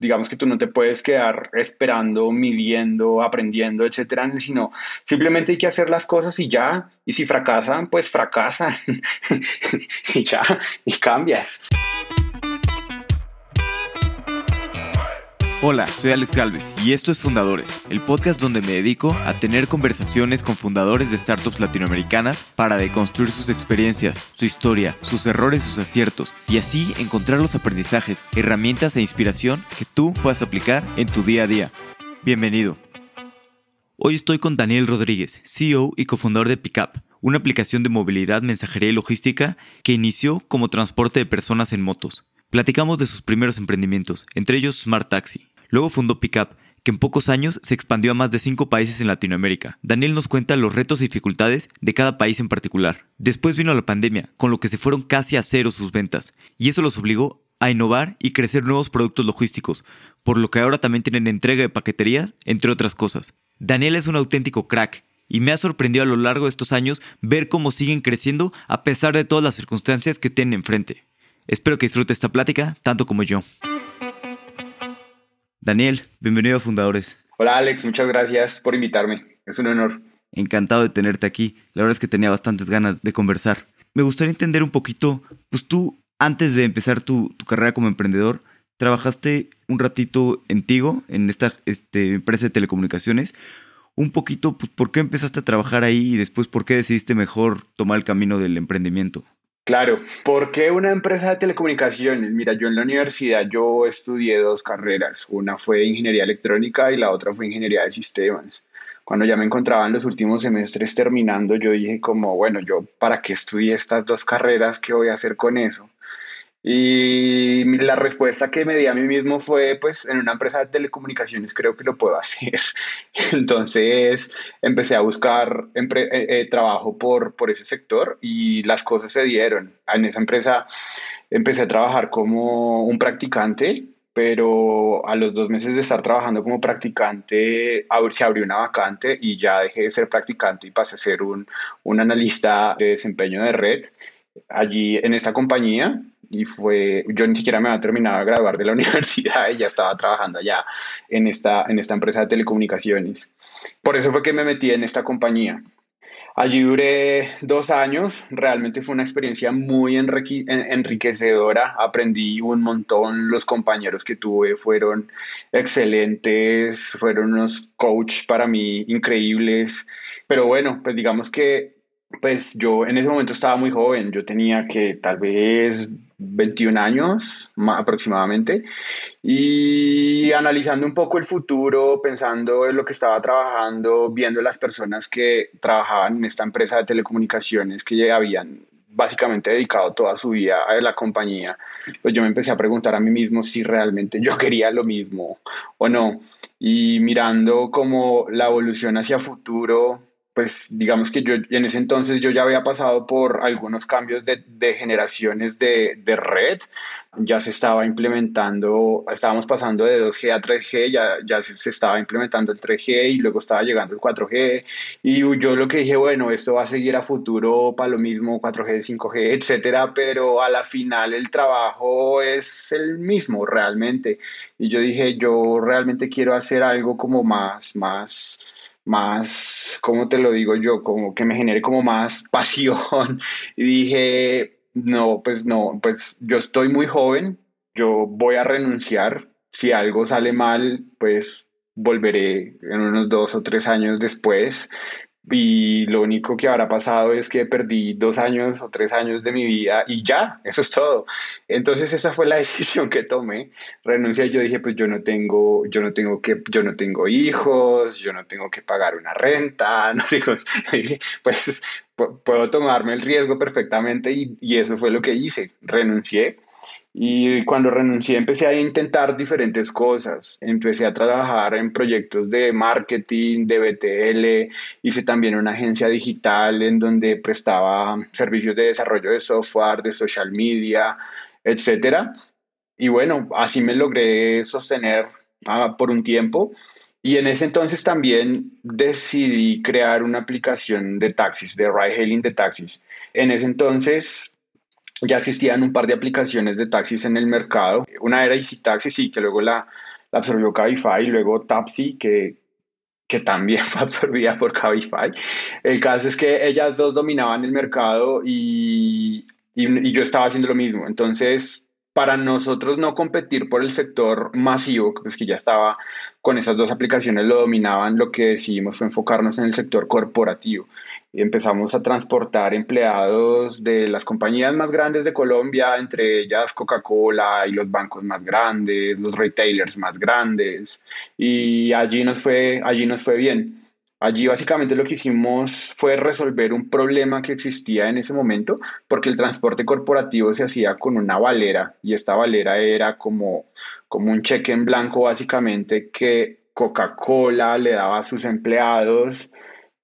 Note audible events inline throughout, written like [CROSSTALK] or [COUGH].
digamos que tú no te puedes quedar esperando, midiendo, aprendiendo, etcétera, sino simplemente hay que hacer las cosas y ya. Y si fracasan, pues fracasan. [LAUGHS] y ya, y cambias. Hola, soy Alex Galvez y esto es Fundadores, el podcast donde me dedico a tener conversaciones con fundadores de startups latinoamericanas para deconstruir sus experiencias, su historia, sus errores, sus aciertos y así encontrar los aprendizajes, herramientas e inspiración que tú puedas aplicar en tu día a día. Bienvenido. Hoy estoy con Daniel Rodríguez, CEO y cofundador de Pickup, una aplicación de movilidad, mensajería y logística que inició como transporte de personas en motos. Platicamos de sus primeros emprendimientos, entre ellos Smart Taxi. Luego fundó Pickup, que en pocos años se expandió a más de cinco países en Latinoamérica. Daniel nos cuenta los retos y dificultades de cada país en particular. Después vino la pandemia, con lo que se fueron casi a cero sus ventas, y eso los obligó a innovar y crecer nuevos productos logísticos, por lo que ahora también tienen entrega de paquetería, entre otras cosas. Daniel es un auténtico crack, y me ha sorprendido a lo largo de estos años ver cómo siguen creciendo a pesar de todas las circunstancias que tienen enfrente. Espero que disfrute esta plática tanto como yo. Daniel, bienvenido a Fundadores. Hola Alex, muchas gracias por invitarme. Es un honor. Encantado de tenerte aquí. La verdad es que tenía bastantes ganas de conversar. Me gustaría entender un poquito, pues tú, antes de empezar tu, carrera como emprendedor, trabajaste un ratito en Tigo, en esta este, empresa de telecomunicaciones. Un poquito, pues, ¿por qué empezaste a trabajar ahí y después por qué decidiste mejor tomar el camino del emprendimiento? Claro, ¿por qué una empresa de telecomunicaciones? Mira, yo en la universidad yo estudié dos carreras, una fue ingeniería electrónica y la otra fue ingeniería de sistemas. Cuando ya me encontraba en los últimos semestres terminando, yo dije como, bueno, yo para qué estudié estas dos carreras, ¿qué voy a hacer con eso? Y la respuesta que me di a mí mismo fue, pues en una empresa de telecomunicaciones creo que lo puedo [LAUGHS] hacer. Entonces empecé a buscar eh, eh, trabajo por, por ese sector y las cosas se dieron. En esa empresa empecé a trabajar como un practicante, pero a los dos meses de estar trabajando como practicante se abrió una vacante y ya dejé de ser practicante y pasé a ser un, un analista de desempeño de red allí en esta compañía y fue, yo ni siquiera me había terminado de graduar de la [LAUGHS] universidad y ya estaba trabajando allá en esta, en esta empresa de telecomunicaciones. Por eso fue que me metí en esta compañía. Allí duré dos años, realmente fue una experiencia muy enriquecedora, aprendí un montón, los compañeros que tuve fueron excelentes, fueron unos coach para mí increíbles, pero bueno, pues digamos que pues yo en ese momento estaba muy joven, yo tenía que tal vez 21 años aproximadamente y analizando un poco el futuro, pensando en lo que estaba trabajando, viendo las personas que trabajaban en esta empresa de telecomunicaciones que ya habían básicamente dedicado toda su vida a la compañía, pues yo me empecé a preguntar a mí mismo si realmente yo [LAUGHS] quería lo mismo o no. Y mirando como la evolución hacia futuro, pues digamos que yo en ese entonces yo ya había pasado por algunos cambios de, generaciones de, de, red, ya se estaba implementando, estábamos pasando de 2G a 3G, ya, ya se, se, estaba implementando el 3G y luego estaba llegando el 4G y yo lo que dije, bueno, esto va a seguir a futuro para lo mismo, 4G, 5G, etcétera, pero a la final el trabajo es el mismo realmente. Y yo dije, yo realmente quiero hacer algo como más, más más, ¿cómo te lo digo yo? Como que me genere como más [LAUGHS] pasión. Y dije, no, pues no, pues yo estoy muy joven, yo voy a renunciar. Si algo sale mal, pues volveré en unos dos o tres años después, y lo único que habrá pasado es que perdí dos años o tres años de mi vida y ya, eso es todo. Entonces esa fue la decisión que tomé. Renuncié y yo dije, pues yo no tengo, yo no tengo que, yo no tengo hijos, yo no tengo que pagar una renta, [LAUGHS] no digo, [LAUGHS] pues puedo tomarme el riesgo perfectamente y, y eso fue lo que hice. Renuncié y cuando renuncié empecé a intentar diferentes cosas. Empecé a trabajar en proyectos de marketing, de BTL, hice también una agencia digital en donde prestaba servicios de desarrollo de software, de social media, etc. Y bueno, así me logré sostener ah, por un tiempo. Y en ese entonces también decidí crear una aplicación de taxis, de ride hailing de taxis. En ese entonces ya existían un par de aplicaciones de taxis en el mercado. Una era Easy Taxi, sí, que luego la, absorbió Cabify, luego Tapsi, que, que también [LAUGHS] fue absorbida por Cabify. El caso es que ellas dos dominaban el mercado y, y, y yo estaba haciendo lo mismo. Entonces, para nosotros no competir por el sector masivo, pues que ya estaba con esas dos aplicaciones lo dominaban, lo que decidimos fue enfocarnos en el sector corporativo. Empezamos a transportar empleados de las compañías más grandes de Colombia, entre ellas Coca-Cola y los bancos más grandes, los retailers más grandes, y allí nos fue, allí nos fue bien. Allí básicamente lo que hicimos fue resolver un problema que existía en ese momento, porque el transporte corporativo se hacía con una valera y esta valera era como, como un cheque en blanco básicamente que Coca-Cola le daba a sus empleados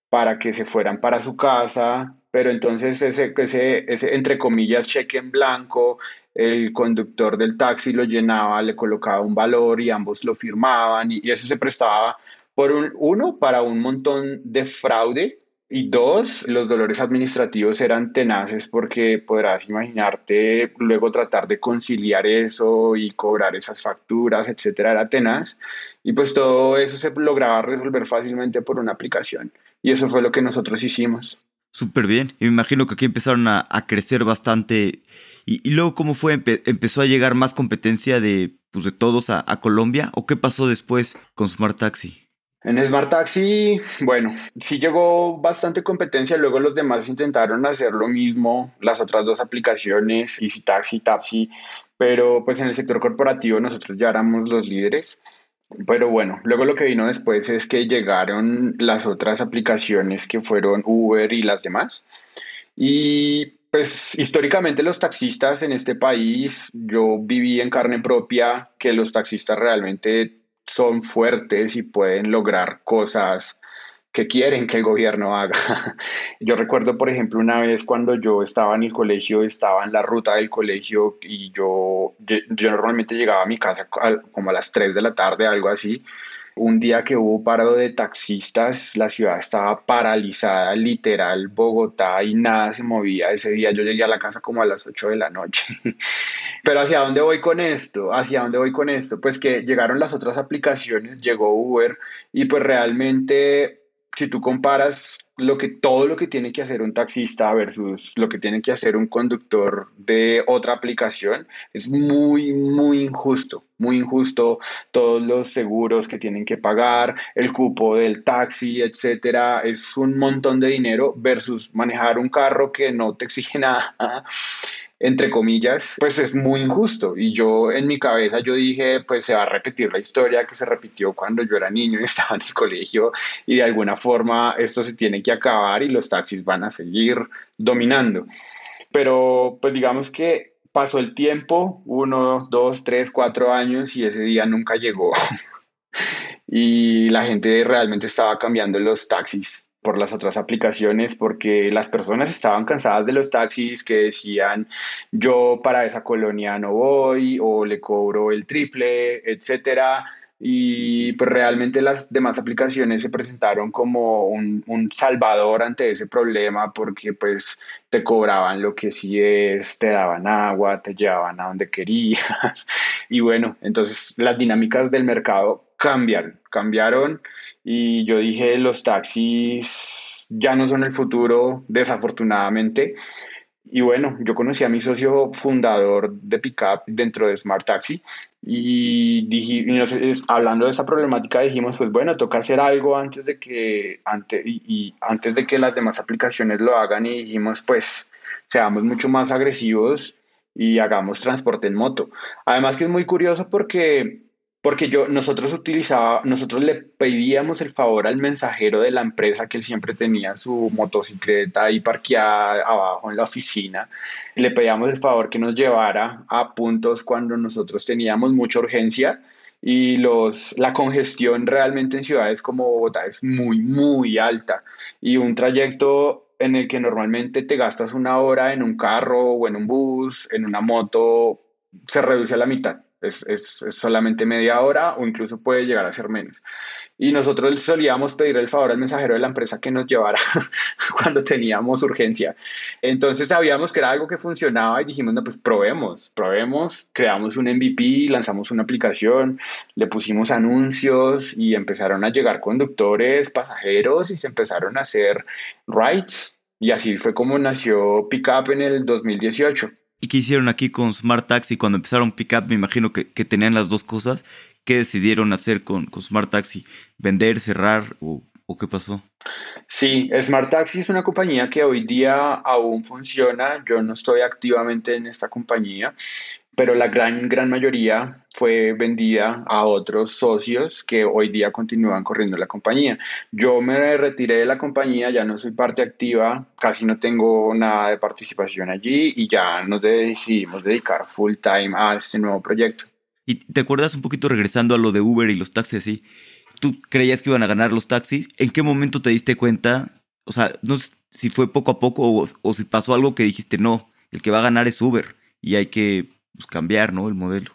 para que se fueran para su casa, pero entonces ese, ese, ese entre comillas cheque en blanco el conductor del taxi lo llenaba, le colocaba un valor y ambos lo firmaban y, eso se prestaba por uno, para un montón de fraude y dos, los dolores administrativos eran tenaces porque podrás imaginarte luego tratar de conciliar eso y cobrar esas facturas, etcétera, era tenaz. Y pues todo eso se lograba resolver fácilmente por una aplicación. Y eso fue lo que nosotros hicimos. Súper bien. Y me imagino que aquí empezaron a, crecer bastante. Y, luego, ¿cómo fue? ¿Empezó a llegar más competencia de, pues, de todos a, a Colombia? ¿O qué pasó después con Smart Taxi? En Smart Taxi, bueno, sí llegó bastante competencia, luego los demás intentaron hacer lo mismo, las otras dos aplicaciones, Easy Taxi, Taxi, pero pues en el sector corporativo nosotros ya éramos los líderes. Pero bueno, luego lo que vino después es que llegaron las otras aplicaciones que fueron Uber y las demás. Y pues históricamente los taxistas en este país, yo viví en carne propia que los taxistas realmente son fuertes y pueden lograr cosas que quieren que el gobierno haga. [LAUGHS] Yo recuerdo, por ejemplo, una vez cuando yo estaba en el colegio, estaba en la ruta del colegio y yo, yo normalmente llegaba a mi casa como a las 3 de la tarde, algo así, un día que hubo paro de taxistas, la ciudad estaba paralizada, literal, Bogotá, y nada se movía. Ese día yo llegué a la casa como a las 8 de la noche. [LAUGHS] Pero ¿hacia dónde voy con esto? ¿Hacia dónde voy con esto? Pues que llegaron las otras aplicaciones, llegó Uber y pues realmente si tú comparas lo que, todo lo que tiene que hacer un taxista versus lo que tiene que hacer un conductor de otra aplicación, es muy, muy injusto, muy injusto todos los seguros que tienen que pagar, el cupo del taxi, etcétera, es un montón de dinero versus manejar un carro que no te exige [LAUGHS] nada entre comillas, pues es muy injusto. Y yo en mi cabeza yo dije, pues se va a repetir la historia que se repitió cuando yo era niño y [LAUGHS] estaba en el colegio y de alguna forma esto se tiene que acabar y los taxis van a seguir dominando. Pero pues digamos que pasó el tiempo, uno, dos, tres, cuatro años y ese día nunca llegó. [LAUGHS] y la gente realmente estaba cambiando los taxis por las otras aplicaciones porque las personas estaban cansadas de los taxis que decían yo para esa colonia no voy o le cobro el triple, etcétera. Y pues realmente las demás aplicaciones se presentaron como un, un, salvador ante ese problema porque pues te cobraban lo que sí es, te daban agua, te llevaban a donde querías. [LAUGHS] Y bueno, entonces las dinámicas del mercado cambiaron, cambiaron y yo dije, los taxis ya no son el futuro, desafortunadamente. Y bueno, yo conocí a mi socio fundador de Pickup dentro de Smart Taxi y, dije, hablando de esta problemática dijimos, pues bueno, toca hacer algo antes de que, antes, y, antes de que las demás aplicaciones lo hagan y dijimos, pues seamos mucho más agresivos y hagamos transporte en moto. Además que es muy curioso porque porque yo, nosotros utilizaba, nosotros le pedíamos el favor al mensajero de la empresa que él siempre tenía su motocicleta ahí parqueada abajo en la oficina. Le pedíamos el favor que nos llevara a puntos cuando nosotros teníamos mucha urgencia y los, la congestión realmente en ciudades como Bogotá es muy, muy alta. Y un trayecto en el que normalmente te gastas una hora en un carro o en un bus, en una moto, se reduce a la mitad es, es, solamente media hora o incluso puede llegar a ser menos. y nosotros solíamos pedir el favor al mensajero de la empresa que nos llevara [LAUGHS] cuando teníamos urgencia. Entonces sabíamos que era algo que funcionaba y dijimos, no, pues probemos, probemos, creamos un MVP, lanzamos una aplicación, le pusimos anuncios y empezaron a llegar conductores, pasajeros y se empezaron a hacer rides. Y así fue como nació Pickup en el 2018. ¿Y qué hicieron aquí con Smart Taxi cuando empezaron Pickup? Me imagino que, tenían las dos cosas ¿Qué decidieron hacer con, Smart Taxi? ¿Vender, cerrar o, qué pasó? Sí, Smart Taxi es una compañía que hoy día aún funciona. Yo no estoy activamente en esta compañía, pero la gran, gran mayoría fue vendida a otros socios que hoy día continúan corriendo la compañía. Yo me retiré de la compañía, ya no soy parte activa, casi no tengo nada de participación allí y ya nos decidimos dedicar full time a este nuevo proyecto. Y te acuerdas un poquito regresando a lo de Uber y los taxis así. ¿Tú creías que iban a ganar los taxis? ¿En qué momento te diste cuenta? O sea, no sé si fue poco a poco o, si pasó algo que dijiste, no, el que va a ganar es Uber y hay que pues, cambiar, ¿no? El modelo.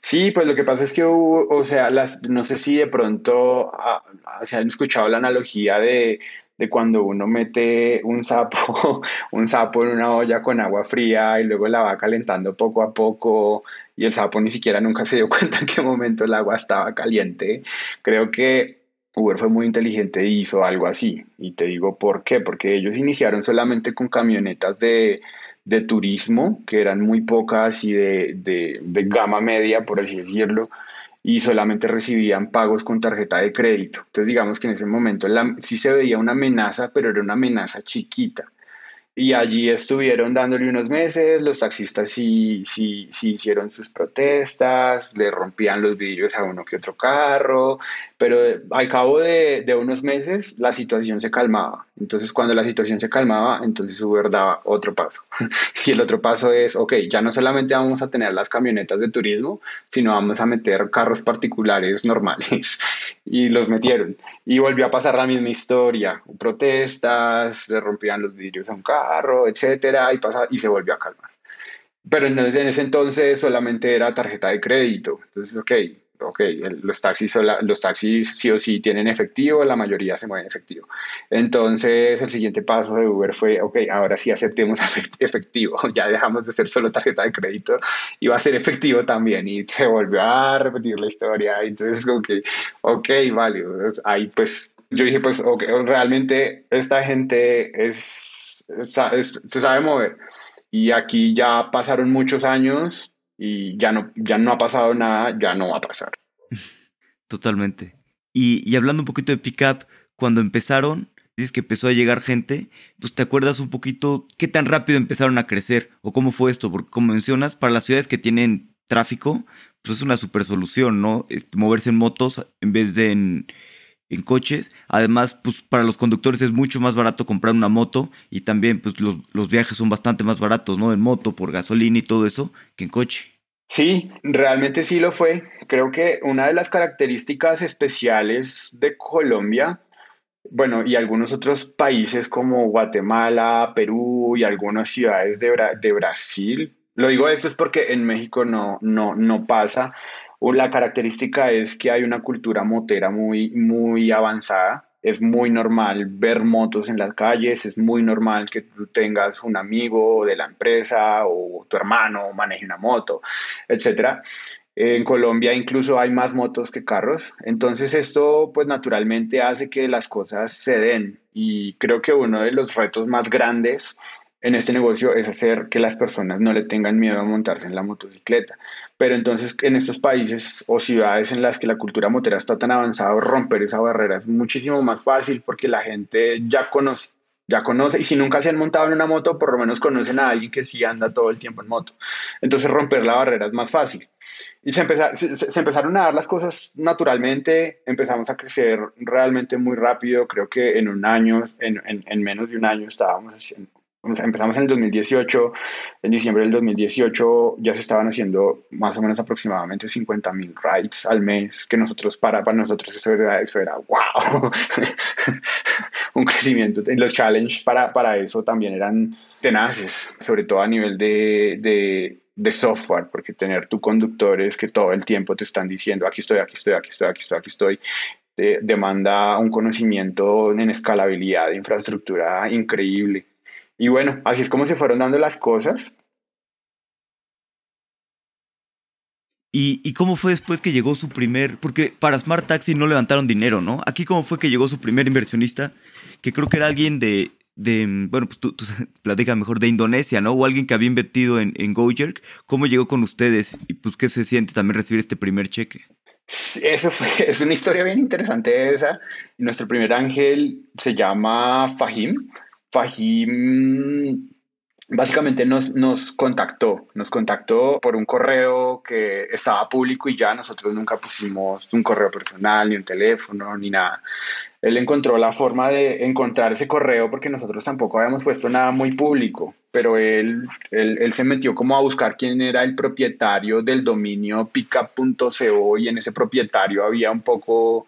Sí, pues lo que pasa es que hubo, o sea, las, no sé si de pronto ah, se han escuchado la analogía de, de cuando uno mete un sapo, [LAUGHS] un sapo en una olla con agua fría y luego la va calentando poco a poco y el sapo ni siquiera nunca se dio [LAUGHS] cuenta en qué momento el agua estaba caliente. Creo que Uber fue muy inteligente e hizo algo así. Y te digo por qué, porque ellos iniciaron solamente con camionetas de, de turismo, que eran muy pocas y de, de, de gama media, por así decirlo y solamente recibían pagos con tarjeta de crédito. Entonces digamos que en ese momento sí se veía una amenaza, pero era una amenaza chiquita. Y allí estuvieron dándole unos meses, los taxistas sí, sí, sí hicieron sus protestas, le rompían los vidrios a uno que otro carro, pero al cabo de, de, unos meses la situación se calmaba. Entonces cuando la situación se calmaba, entonces Uber daba otro paso. [LAUGHS] y el otro paso es, ok, ya no solamente vamos a tener las camionetas de turismo, sino vamos a meter carros particulares normales. [LAUGHS] y los metieron. Y volvió a pasar la misma historia. Protestas, le rompían los vidrios a un carro, etcétera, y, pasa, y se volvió a calmar. Pero en ese entonces solamente era tarjeta de crédito. Entonces, ok, ok, los taxis, los taxis sí o sí tienen efectivo, la mayoría se mueven efectivo. Entonces, el siguiente paso de Uber fue, ok, ahora sí aceptemos [LAUGHS] efectivo, [LAUGHS] ya dejamos de ser solo tarjeta de crédito y va a ser efectivo también. Y se volvió a repetir la historia. Entonces, que, ok, vale, ahí pues yo dije, pues, ok, realmente esta gente es, se sabe mover. Y aquí ya pasaron muchos años y ya no, ya no ha pasado nada, ya no va a pasar. [LAUGHS] Totalmente. Y, y hablando un poquito de Pickup, cuando empezaron, dices que empezó a llegar gente, pues te acuerdas un poquito qué tan rápido empezaron a crecer o cómo fue esto, porque como mencionas, para las ciudades que tienen tráfico, pues es una super solución, ¿no? moverse en motos en vez de en, en, coches. Además, pues para los conductores es mucho más barato comprar una moto y también pues los, los viajes son bastante más baratos, ¿no? En moto, por gasolina y todo eso, que en coche. Sí, realmente sí lo fue. Creo que una de las características especiales de Colombia, bueno, y algunos otros países como Guatemala, Perú y algunas ciudades de, de Brasil, lo digo esto es porque en México no, no, no pasa. La característica es que hay una cultura motera muy, muy avanzada. Es muy normal ver motos en las calles, es muy normal que tú tengas un amigo de la empresa o tu hermano maneje una moto, etc. En Colombia incluso hay más motos que carros, entonces esto pues naturalmente hace que las cosas se den. Y creo que uno de los retos más grandes en este negocio es hacer que las personas no le tengan miedo a montarse en la motocicleta. Pero entonces en estos países o ciudades en las que la cultura motera está tan avanzada, romper esa barrera es muchísimo más fácil porque la gente ya conoce, ya conoce, y si nunca se han montado en una moto, por lo menos conocen a alguien que sí anda todo el tiempo en moto. Entonces romper la barrera es más fácil. Y se, empezaron a dar las cosas naturalmente, empezamos a crecer realmente muy rápido, creo que en un año, en, en, en menos de un año estábamos haciendo empezamos en el 2018, en diciembre del 2018 ya se estaban haciendo más o menos aproximadamente 50 mil rides al mes, que nosotros, para, para nosotros eso era, eso era wow, [LAUGHS] un crecimiento. Los challenges para, para eso también eran tenaces, sobre todo a nivel de, de, de software, porque tener tu conductores que todo el tiempo te están diciendo, aquí estoy, aquí estoy, aquí estoy, aquí estoy, aquí estoy, demanda un conocimiento en escalabilidad de infraestructura increíble. Y bueno, así es como se fueron dando las cosas. ¿Y, cómo fue después que llegó su primer, porque para Smart Taxi no levantaron dinero, ¿no? Aquí cómo fue que llegó su primer inversionista, que creo que era alguien de, de bueno, pues tú, tú [LAUGHS] platica mejor, de Indonesia, ¿no? O alguien que había invertido en, en Gojerk. ¿Cómo llegó con ustedes? Y pues, ¿qué se siente también recibir este primer cheque? Eso fue, [LAUGHS] es una historia bien interesante esa. Nuestro primer ángel se llama Fahim. Fahim básicamente nos, nos contactó, nos contactó por un correo que estaba público y ya nosotros nunca pusimos un correo personal, ni un teléfono, ni nada. Él encontró la forma de encontrar ese correo porque nosotros tampoco habíamos puesto nada muy público, pero él, él, él se metió como a buscar quién era el propietario del dominio pickup.co y en ese propietario había un poco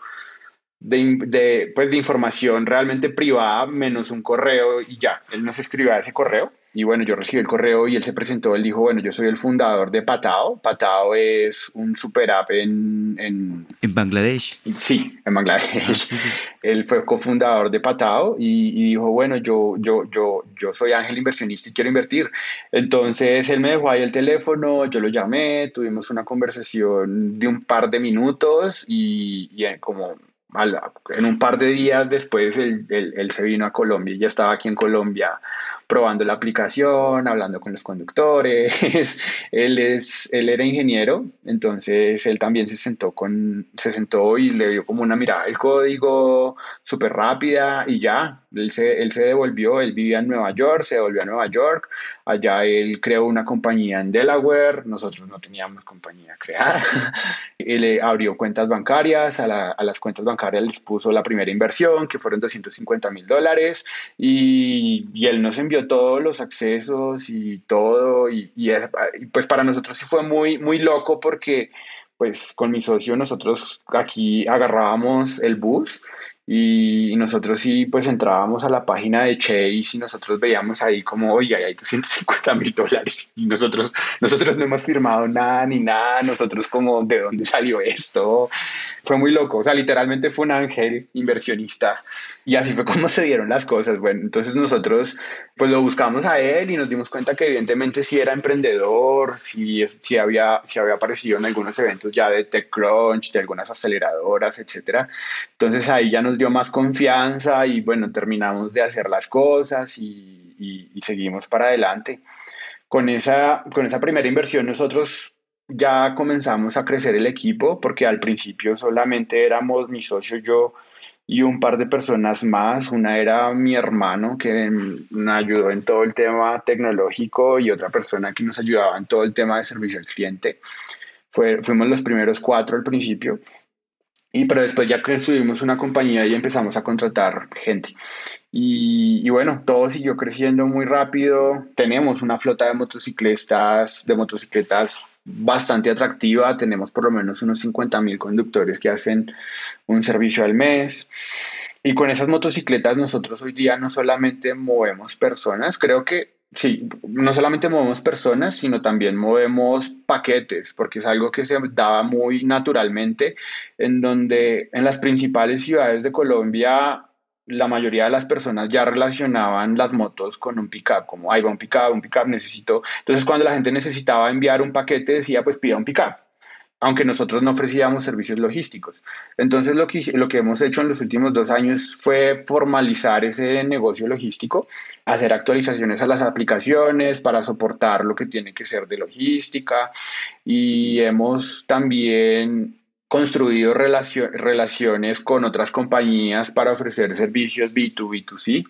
de, de, pues, de información realmente privada menos un correo y ya, él nos escribió a ese correo y bueno, yo recibí el correo y él se presentó, él dijo, bueno, yo soy el fundador de Patao. Patao es un super app en... En, ¿En Bangladesh. Sí, en Bangladesh. Ah, él fue cofundador de Patao y, y, dijo, bueno, yo, yo, yo, yo soy ángel inversionista y quiero invertir. Entonces él me dejó ahí el teléfono, yo lo llamé, tuvimos una conversación de un par de minutos y, y como en un par de días después él, se vino a Colombia y ya estaba aquí en Colombia probando la aplicación, hablando con los conductores. [LAUGHS] él, es, él era ingeniero, entonces él también se sentó, con, se sentó y le dio como una mirada el código súper rápida y ya, él se, él se devolvió, él vivía en Nueva York, se devolvió a Nueva York, allá él creó una compañía en Delaware, nosotros no teníamos compañía creada, [LAUGHS] él abrió cuentas bancarias, a, a las cuentas bancarias les puso la primera inversión, que fueron 250 mil dólares, y, y él nos envió todos los accesos y todo, y, y, pues para nosotros sí fue muy, muy loco porque pues con mi socio nosotros aquí agarrábamos el bus y nosotros sí, pues entrábamos a la página de Chase y nosotros veíamos ahí como, oye, hay 250 mil dólares y nosotros, nosotros no hemos firmado nada ni nada, nosotros como, ¿de dónde salió esto? Fue muy loco, o sea, literalmente fue un ángel inversionista y así fue como [LAUGHS] se dieron las cosas. Bueno, entonces nosotros pues lo buscamos a él y nos dimos cuenta que evidentemente sí era emprendedor, sí, sí, había, sí había aparecido en algunos eventos ya de TechCrunch, de algunas aceleradoras, etcétera. Entonces ahí ya nos dio más confianza y bueno, terminamos de hacer las cosas y, seguimos para adelante. Con esa, con esa primera inversión nosotros ya comenzamos a crecer el equipo porque al principio solamente éramos mi socio, yo y un par de personas más. Una era mi hermano que me ayudó en todo el tema tecnológico y otra persona que nos ayudaba en todo el tema de servicio al cliente. Fue, fuimos los primeros cuatro al principio y pero después ya subimos una compañía y empezamos a contratar gente. Y, y, bueno, todo siguió creciendo muy rápido. Tenemos una flota de motocicletas, de motocicletas bastante atractiva. Tenemos por lo menos unos 50 mil conductores que hacen un servicio al mes. Y con esas motocicletas nosotros hoy día no solamente movemos personas, creo que Sí, no solamente movemos personas, sino también movemos paquetes, porque es algo que se daba muy naturalmente, en donde en las principales ciudades de Colombia la mayoría de las personas ya relacionaban las motos con un pickup, como ahí va un pickup, un pickup necesito. Entonces cuando la gente necesitaba enviar un paquete decía pues pida un pickup aunque nosotros no ofrecíamos servicios logísticos. Entonces lo que, lo que hemos hecho en los últimos dos años fue formalizar ese negocio logístico, hacer actualizaciones a las aplicaciones para soportar lo que tiene que ser de logística y hemos también construido relaciones con otras compañías para ofrecer servicios B2B, B2C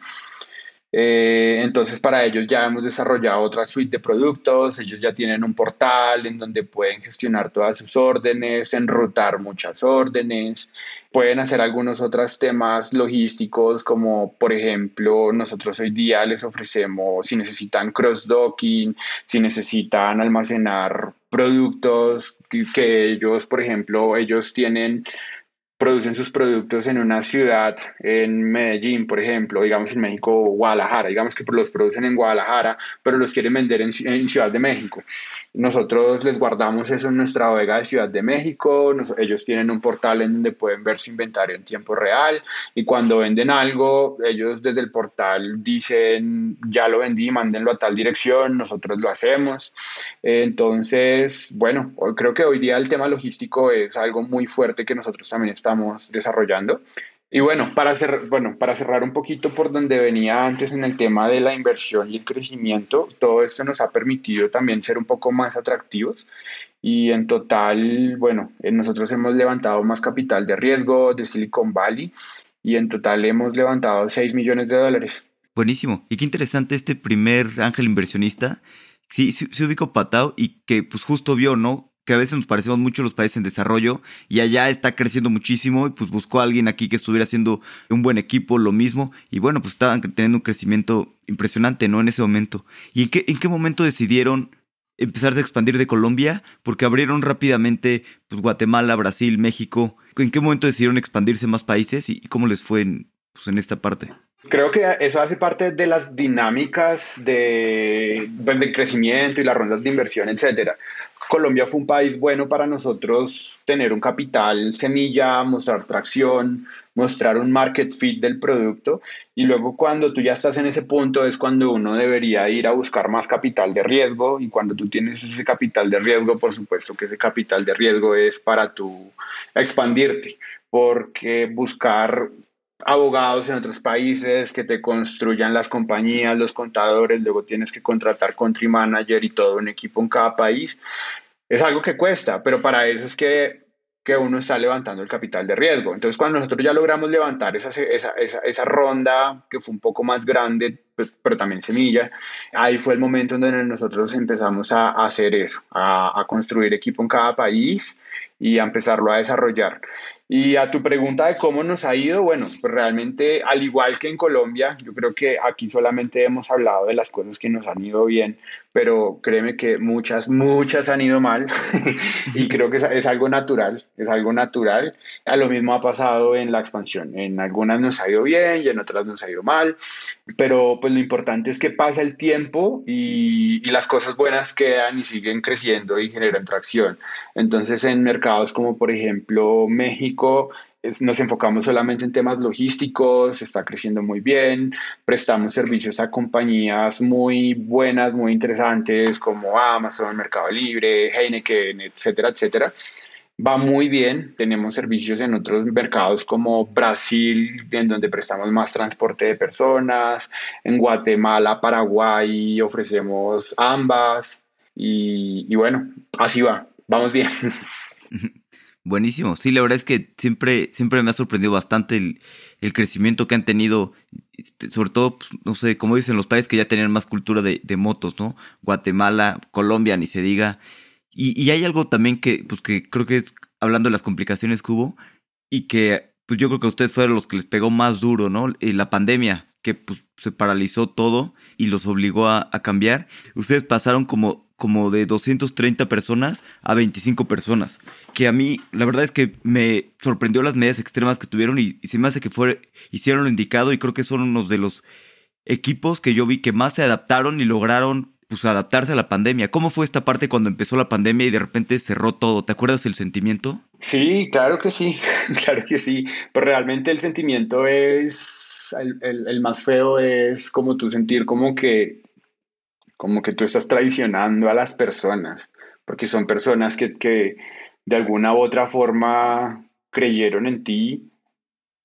eh, entonces, para ellos ya hemos desarrollado otra suite de productos, ellos ya tienen un portal en donde pueden gestionar todas sus órdenes, enrutar muchas órdenes, pueden hacer algunos otros temas logísticos, como por ejemplo, nosotros hoy día les ofrecemos si necesitan cross-docking, si necesitan almacenar productos que ellos, por ejemplo, ellos tienen producen sus productos en una ciudad, en Medellín, por ejemplo, digamos en México, Guadalajara, digamos que los producen en Guadalajara, pero los quieren vender en, Ciudad de México. Nosotros les guardamos eso en nuestra bodega de Ciudad de México, ellos tienen un portal en donde pueden ver su inventario en tiempo real y cuando venden algo, ellos desde el portal dicen, ya lo vendí, mándenlo a tal dirección, nosotros lo hacemos. Entonces, bueno, creo que hoy día el tema logístico es algo muy fuerte que nosotros también estamos estamos desarrollando. Y bueno para, cerrar, bueno, para cerrar un poquito por donde venía antes en el tema de la inversión y el crecimiento, todo esto nos ha permitido también ser un poco más atractivos y en total, bueno, eh, nosotros hemos levantado más capital de riesgo de Silicon Valley y en total hemos levantado 6 millones de dólares. Buenísimo. Y qué interesante este primer ángel inversionista. Sí, sí ubico Patao y que pues justo vio, ¿no? Que a veces nos parecemos mucho los países en desarrollo y allá está creciendo muchísimo y pues buscó a alguien aquí que estuviera haciendo un buen equipo, lo mismo y bueno, pues estaban teniendo un crecimiento impresionante, ¿no? En ese momento. ¿Y en qué, en qué momento decidieron empezar a expandir de Colombia? Porque abrieron rápidamente pues Guatemala, Brasil, México. ¿En qué momento decidieron expandirse más países y cómo les fue en, pues, en esta parte? Creo que eso hace parte de las dinámicas de, pues, del crecimiento y las rondas de inversión, etcétera. Colombia fue un país bueno para nosotros tener un capital semilla, mostrar tracción, mostrar un market fit del producto y luego cuando tú ya estás en ese punto es cuando uno debería ir a buscar más capital de riesgo y cuando tú tienes ese capital de riesgo, por supuesto que ese capital de riesgo es para tu expandirte, porque buscar abogados en otros países que te construyan las compañías, los contadores, luego tienes que contratar country manager y todo un equipo en cada país. Es algo que cuesta, pero para eso es que, que uno está levantando el capital de riesgo. Entonces, cuando nosotros ya logramos levantar esa, esa, esa, ronda, que fue un poco más grande, pues, pero también semilla, ahí fue el momento en donde nosotros empezamos a, hacer eso, a, a construir equipo en cada país y a empezarlo a desarrollar. Y a tu pregunta de cómo nos ha ido, bueno, pues realmente al igual que en Colombia, yo creo que aquí solamente hemos hablado de las cosas que nos han ido bien, pero créeme que muchas, muchas han ido mal [LAUGHS] y creo que es, algo natural, es algo natural. A lo mismo ha pasado en la expansión, en algunas nos ha ido bien y en otras nos ha ido mal, pero pues lo importante es que pasa el tiempo y, y las cosas buenas quedan y siguen creciendo y generan tracción. Entonces en mercados como por ejemplo México, nos enfocamos solamente en temas logísticos, está creciendo muy bien, prestamos servicios a compañías muy buenas, muy interesantes como Amazon, Mercado Libre, Heineken, etcétera, etcétera. Va muy bien, tenemos servicios en otros mercados como Brasil, en donde prestamos más transporte de personas, en Guatemala, Paraguay ofrecemos ambas y, y bueno, así va, vamos bien. [LAUGHS] Buenísimo. Sí, la verdad es que siempre, siempre me ha sorprendido bastante el, el crecimiento que han tenido, este, sobre todo, pues, no sé, como dicen los países que ya tenían más cultura de, de motos, ¿no? Guatemala, Colombia, ni se diga. Y, y, hay algo también que, pues que creo que es, hablando de las complicaciones que hubo, y que, pues yo creo que a ustedes fueron los que les pegó más duro, ¿no? Eh, la pandemia, que pues se paralizó todo y los obligó a, a cambiar. Ustedes pasaron como como de 230 personas a 25 personas. Que a mí, la verdad es que me sorprendió las medidas extremas que tuvieron y, se me hace que fue, hicieron lo indicado y creo que son unos de los equipos que yo vi que más se adaptaron y lograron pues adaptarse a la pandemia. ¿Cómo fue esta parte cuando empezó la pandemia y de repente cerró todo? ¿Te acuerdas el sentimiento? Sí, claro que sí, [LAUGHS] claro que sí. Pero realmente el sentimiento es, el, el más feo es como tú sentir como que como que tú estás traicionando a las personas, porque son personas que, que de alguna u otra forma creyeron en ti.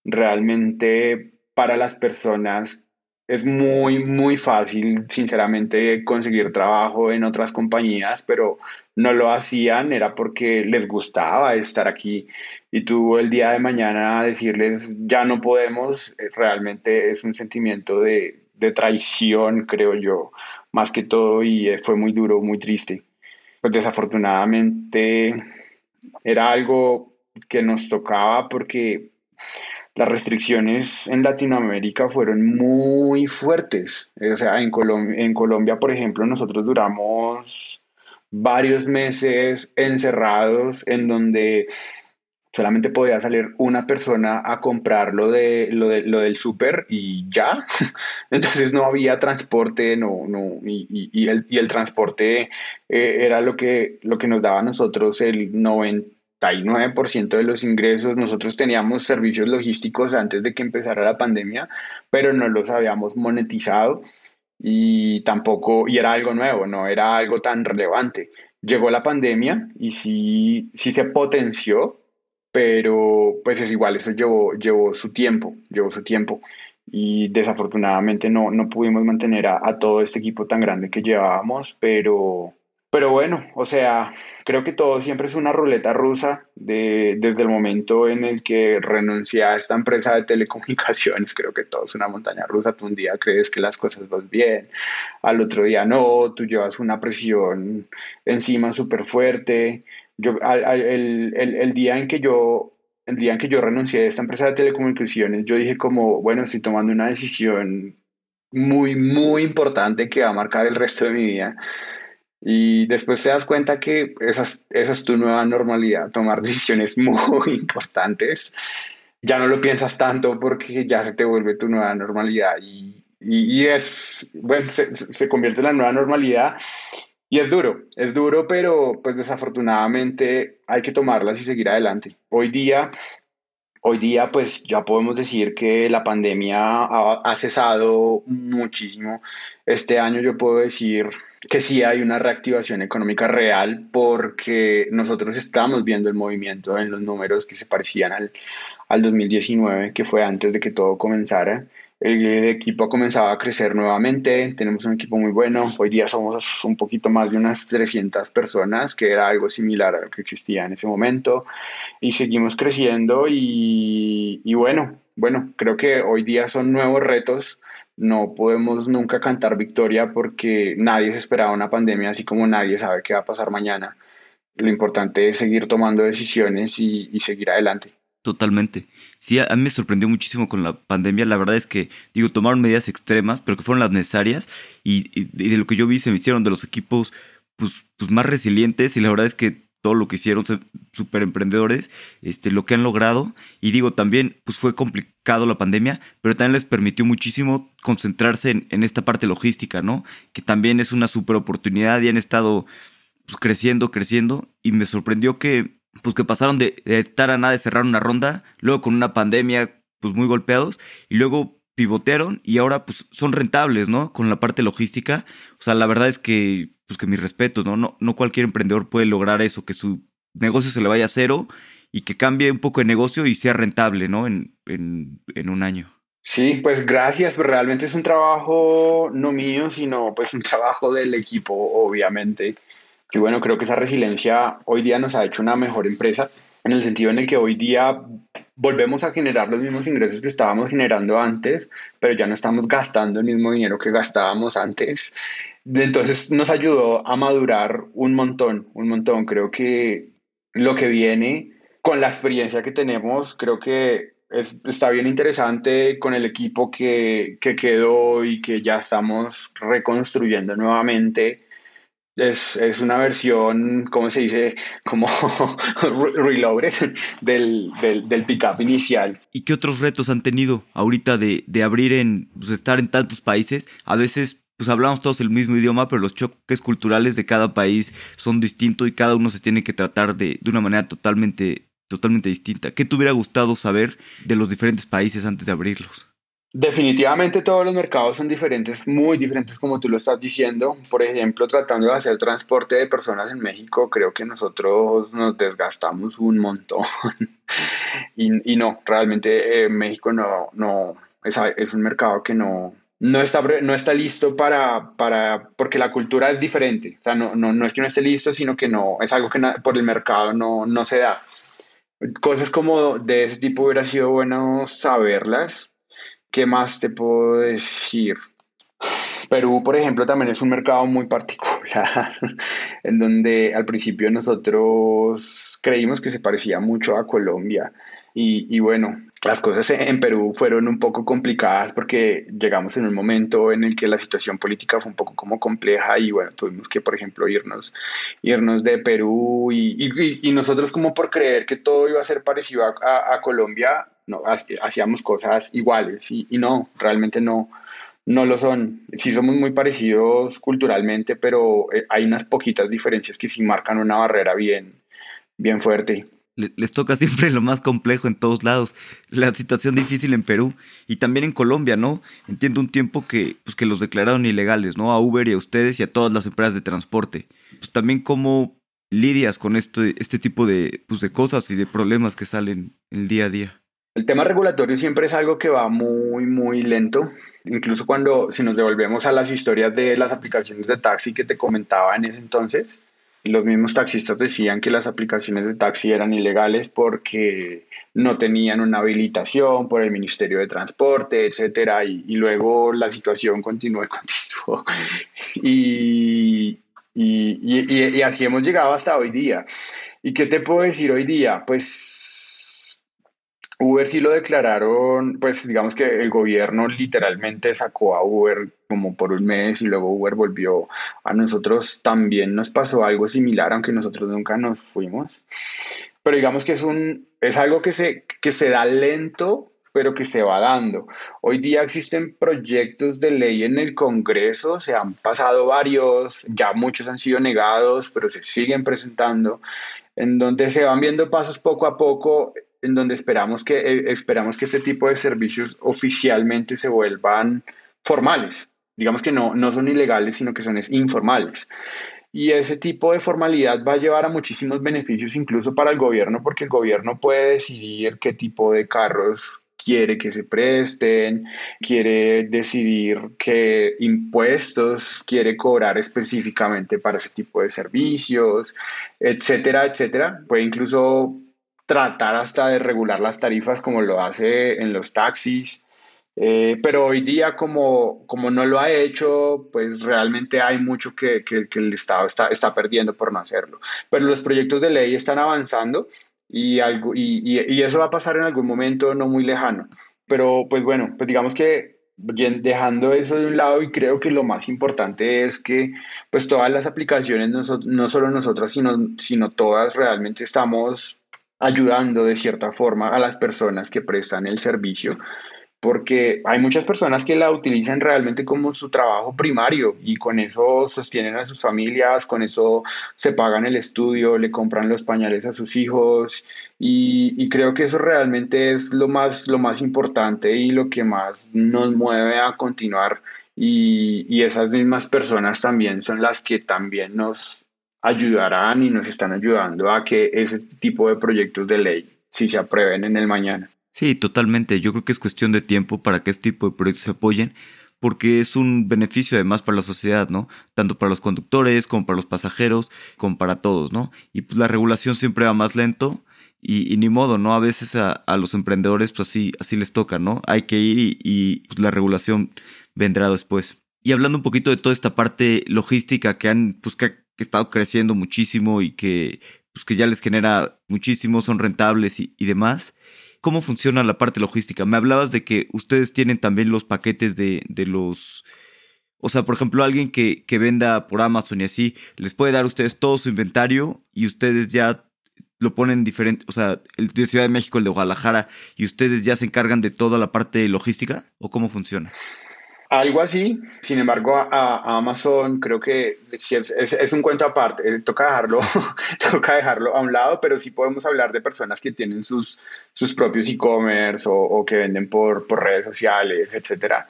Realmente para las personas es muy, muy fácil, sinceramente, conseguir trabajo en otras compañías, pero no lo hacían, era porque les gustaba estar aquí. Y tú el día de mañana decirles, ya no podemos, eh, realmente es un sentimiento de, de traición, creo yo, más que todo, y eh, fue muy duro, muy triste. Pues desafortunadamente era algo que nos tocaba porque las restricciones en Latinoamérica fueron muy fuertes. O sea, en, en Colombia, por ejemplo, nosotros duramos varios meses encerrados en donde solamente podía salir una persona a comprar lo, de, lo, de, lo del súper y ya. [LAUGHS] Entonces no había transporte, no, no, y, y, el, y el, transporte eh, era lo que, lo que nos daba a nosotros el 99% de los ingresos. Nosotros teníamos servicios logísticos antes de que empezara la pandemia, pero no los habíamos monetizado y tampoco, y era algo nuevo, no era algo tan relevante. Llegó la pandemia y sí, sí se potenció pero pues es igual, eso llevó, llevó su tiempo, llevó su tiempo. Y desafortunadamente no, no pudimos mantener a, a, todo este equipo tan grande que llevábamos, pero, pero bueno, o sea, creo que todo siempre es una ruleta rusa de, desde el momento en el que renuncié a esta empresa de telecomunicaciones, creo que todo es una montaña rusa, tú un día crees que las cosas van bien, al otro día no, tú llevas una presión encima súper fuerte, yo, el, el, el, día en que yo, el día en que yo renuncié a esta empresa de telecomunicaciones, yo dije como, bueno, estoy tomando una decisión muy, muy importante que va a marcar el resto de mi vida. Y después te das cuenta que esa, es tu nueva normalidad, tomar decisiones [LAUGHS] muy importantes. Ya no lo piensas tanto porque ya se te vuelve tu nueva normalidad y, y, es, bueno, se convierte en la nueva normalidad y es duro, es duro, pero pues desafortunadamente hay que tomarlas y seguir adelante. Hoy día, hoy día pues ya podemos decir que la pandemia ha, cesado muchísimo. Este año yo puedo decir que sí hay una reactivación económica real porque nosotros estamos viendo el movimiento en los números que se parecían al, al 2019, que fue antes de que todo comenzara el equipo ha comenzado a crecer nuevamente, tenemos un equipo muy bueno, hoy día somos un poquito más de unas 300 personas, que era algo similar a lo que existía en ese momento, y seguimos creciendo y, y bueno, bueno, creo que hoy día son nuevos retos, no podemos nunca cantar victoria porque nadie se esperaba una pandemia, así como nadie sabe qué va a pasar mañana. Lo importante es seguir tomando decisiones y, y seguir adelante. Totalmente. Sí, a, mí me sorprendió muchísimo con la pandemia. La verdad es que, digo, tomaron medidas extremas, pero que fueron las necesarias. Y, de lo que yo vi, se me hicieron de los equipos pues, pues más resilientes. Y la verdad es que todo lo que hicieron, súper emprendedores, este, lo que han logrado. Y digo, también pues fue complicado la pandemia, pero también les permitió muchísimo concentrarse en, esta parte logística, ¿no? Que también es una súper oportunidad y han estado pues, creciendo, creciendo. Y me sorprendió que pues que pasaron de, estar a nada de cerrar una ronda, luego con una pandemia, pues muy golpeados, y luego pivotearon y ahora pues son rentables, ¿no? Con la parte logística. O sea, la verdad es que, pues que mi respeto, ¿no? No, no cualquier emprendedor puede lograr eso, que su negocio se le vaya a cero y que cambie un poco de negocio y sea rentable, ¿no? En, en, en un año. Sí, pues gracias, pero realmente es un trabajo no mío, sino pues un trabajo del equipo, obviamente. Y bueno, creo que esa resiliencia hoy día nos ha hecho una mejor empresa en el sentido en el que hoy día volvemos a generar los mismos ingresos que estábamos generando antes, pero ya no estamos gastando el mismo dinero que gastábamos antes. Entonces nos ayudó a madurar un montón, un montón. Creo que lo que viene con la experiencia que tenemos, creo que es, está bien interesante con el equipo que, que quedó y que ya estamos reconstruyendo nuevamente es, es, una versión, ¿cómo se dice? Como [LAUGHS] reloaded del, del, del pickup inicial. ¿Y qué otros retos han tenido ahorita de, de abrir en, pues estar en tantos países? A veces pues hablamos todos el mismo idioma, pero los choques culturales de cada país son distintos y cada uno se tiene que tratar de, de una manera totalmente, totalmente distinta. ¿Qué te hubiera gustado saber de los diferentes países antes de abrirlos? Definitivamente todos los mercados son diferentes, muy diferentes como tú lo estás diciendo. Por ejemplo, tratando de hacer transporte de personas en México, creo que nosotros nos desgastamos un montón. [LAUGHS] y, y, no, realmente eh, México no, no es, es, un mercado que no, no, está, no está listo para, para, porque la cultura es diferente. O sea, no, no, no es que no esté listo, sino que no, es algo que por el mercado no, no se da. Cosas como de ese tipo hubiera sido bueno saberlas ¿Qué más te puedo decir? Perú, por ejemplo, también es un mercado muy particular, [LAUGHS] en donde al principio nosotros creímos que se parecía mucho a Colombia. Y, bueno, las cosas en Perú fueron un poco complicadas porque llegamos en un momento en el que la situación política fue un poco como compleja y bueno, tuvimos que, por ejemplo, irnos, irnos de Perú y, nosotros como por creer que todo iba a ser parecido a, a, Colombia, hacíamos cosas iguales y, y no, realmente no, no lo son. Sí somos muy parecidos culturalmente, pero eh, hay unas poquitas diferencias que sí marcan una barrera bien, bien fuerte. Les toca [LAUGHS] siempre lo más complejo en todos lados. La situación difícil en Perú y también en Colombia, ¿no? Entiendo un tiempo que, pues, que los declararon ilegales, ¿no? A Uber y a ustedes y a todas las empresas de transporte. Pues también cómo lidias con este, este tipo de, pues, de cosas y de problemas que salen el día a día. El tema regulatorio siempre es algo que va muy, muy lento. Incluso cuando, si nos devolvemos a las historias de las aplicaciones de taxi que te comentaba en ese entonces, los mismos taxistas decían que las aplicaciones de taxi eran ilegales porque no tenían una habilitación por el Ministerio de Transporte, etcétera, y, luego la situación continuó y [LAUGHS] continuó. Y, y, y, así hemos llegado hasta hoy día. ¿Y qué te puedo decir hoy día? Pues Uber sí lo declararon, pues digamos que el gobierno literalmente sacó a Uber como por un mes y luego Uber volvió. A nosotros también nos pasó algo similar, aunque nosotros nunca nos fuimos. Pero digamos que es, un, es algo que se, que se da lento, pero que se va dando. Hoy día existen proyectos de ley en el Congreso, se han pasado varios, ya muchos han sido negados, pero se siguen presentando, en donde se van viendo pasos poco a poco en donde esperamos que, eh, esperamos que este tipo de servicios oficialmente se vuelvan formales. Digamos que no, no son ilegales, sino que son informales. Y ese tipo de formalidad va a llevar a muchísimos beneficios incluso para el gobierno, porque el gobierno puede decidir qué tipo de carros quiere que se presten, quiere decidir qué impuestos quiere cobrar específicamente para ese tipo de servicios, etcétera, etcétera. Puede incluso tratar hasta de regular las tarifas como lo hace en los taxis. Eh, pero hoy día, como, como no lo ha hecho, pues realmente hay mucho que, que, el Estado está, está perdiendo por no hacerlo. Pero los proyectos de ley están avanzando y, algo, y, eso va a pasar en algún momento no muy lejano. Pero pues bueno, pues digamos que dejando eso de un lado y creo que lo más importante es que pues todas las aplicaciones, no, no solo nosotras, sino, sino todas realmente estamos ayudando de cierta forma a las personas que prestan el servicio, porque hay muchas personas que la utilizan realmente como su trabajo primario y con eso sostienen a sus familias, con eso se pagan el estudio, le compran los pañales a sus hijos y, creo que eso realmente es lo más, lo más importante y lo que más nos mueve a continuar y, y esas mismas personas también son las que también nos ayudarán y nos están ayudando a que ese tipo de proyectos de ley sí se aprueben en el mañana. Sí, totalmente. Yo creo que es cuestión de tiempo para que este tipo de proyectos se apoyen, porque es un beneficio además para la sociedad, ¿no? Tanto para los conductores como para los pasajeros, como para todos, ¿no? Y pues la regulación siempre va más lento y, ni modo, ¿no? A veces a, los emprendedores pues así, así les toca, ¿no? Hay que ir y, pues, la regulación vendrá después. Y hablando un poquito de toda esta parte logística que han, pues que estado creciendo muchísimo y que, pues, que ya les genera muchísimo, son rentables y, demás. ¿Cómo funciona la parte logística? Me hablabas de que ustedes tienen también los paquetes de, de los... O sea, por ejemplo, alguien que, que venda por Amazon y así, les puede dar a ustedes todo su inventario y ustedes ya lo ponen diferente, o sea, el de Ciudad de México, el de Guadalajara, y ustedes ya se encargan de toda la parte logística, ¿o cómo funciona? Algo así, sin embargo, a, Amazon creo que es, un cuento aparte, eh, toca dejarlo, [LAUGHS] toca dejarlo a un lado, pero sí podemos hablar de personas que tienen sus, sus propios e-commerce o, que venden por, por redes sociales, etcétera.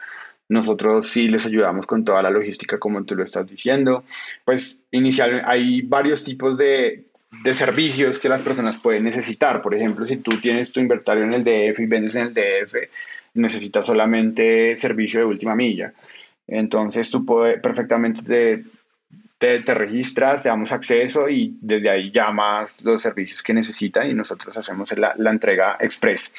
Nosotros sí les ayudamos con toda la logística, como tú lo estás diciendo. Pues inicialmente hay varios tipos de, de servicios que las personas pueden necesitar. Por ejemplo, si tú tienes tu inventario en el DF y vendes en el DF, necesitas solamente servicio de última milla. Entonces tú puedes perfectamente te, registras, te damos acceso y desde ahí llamas los servicios que necesitan y nosotros hacemos la, entrega express.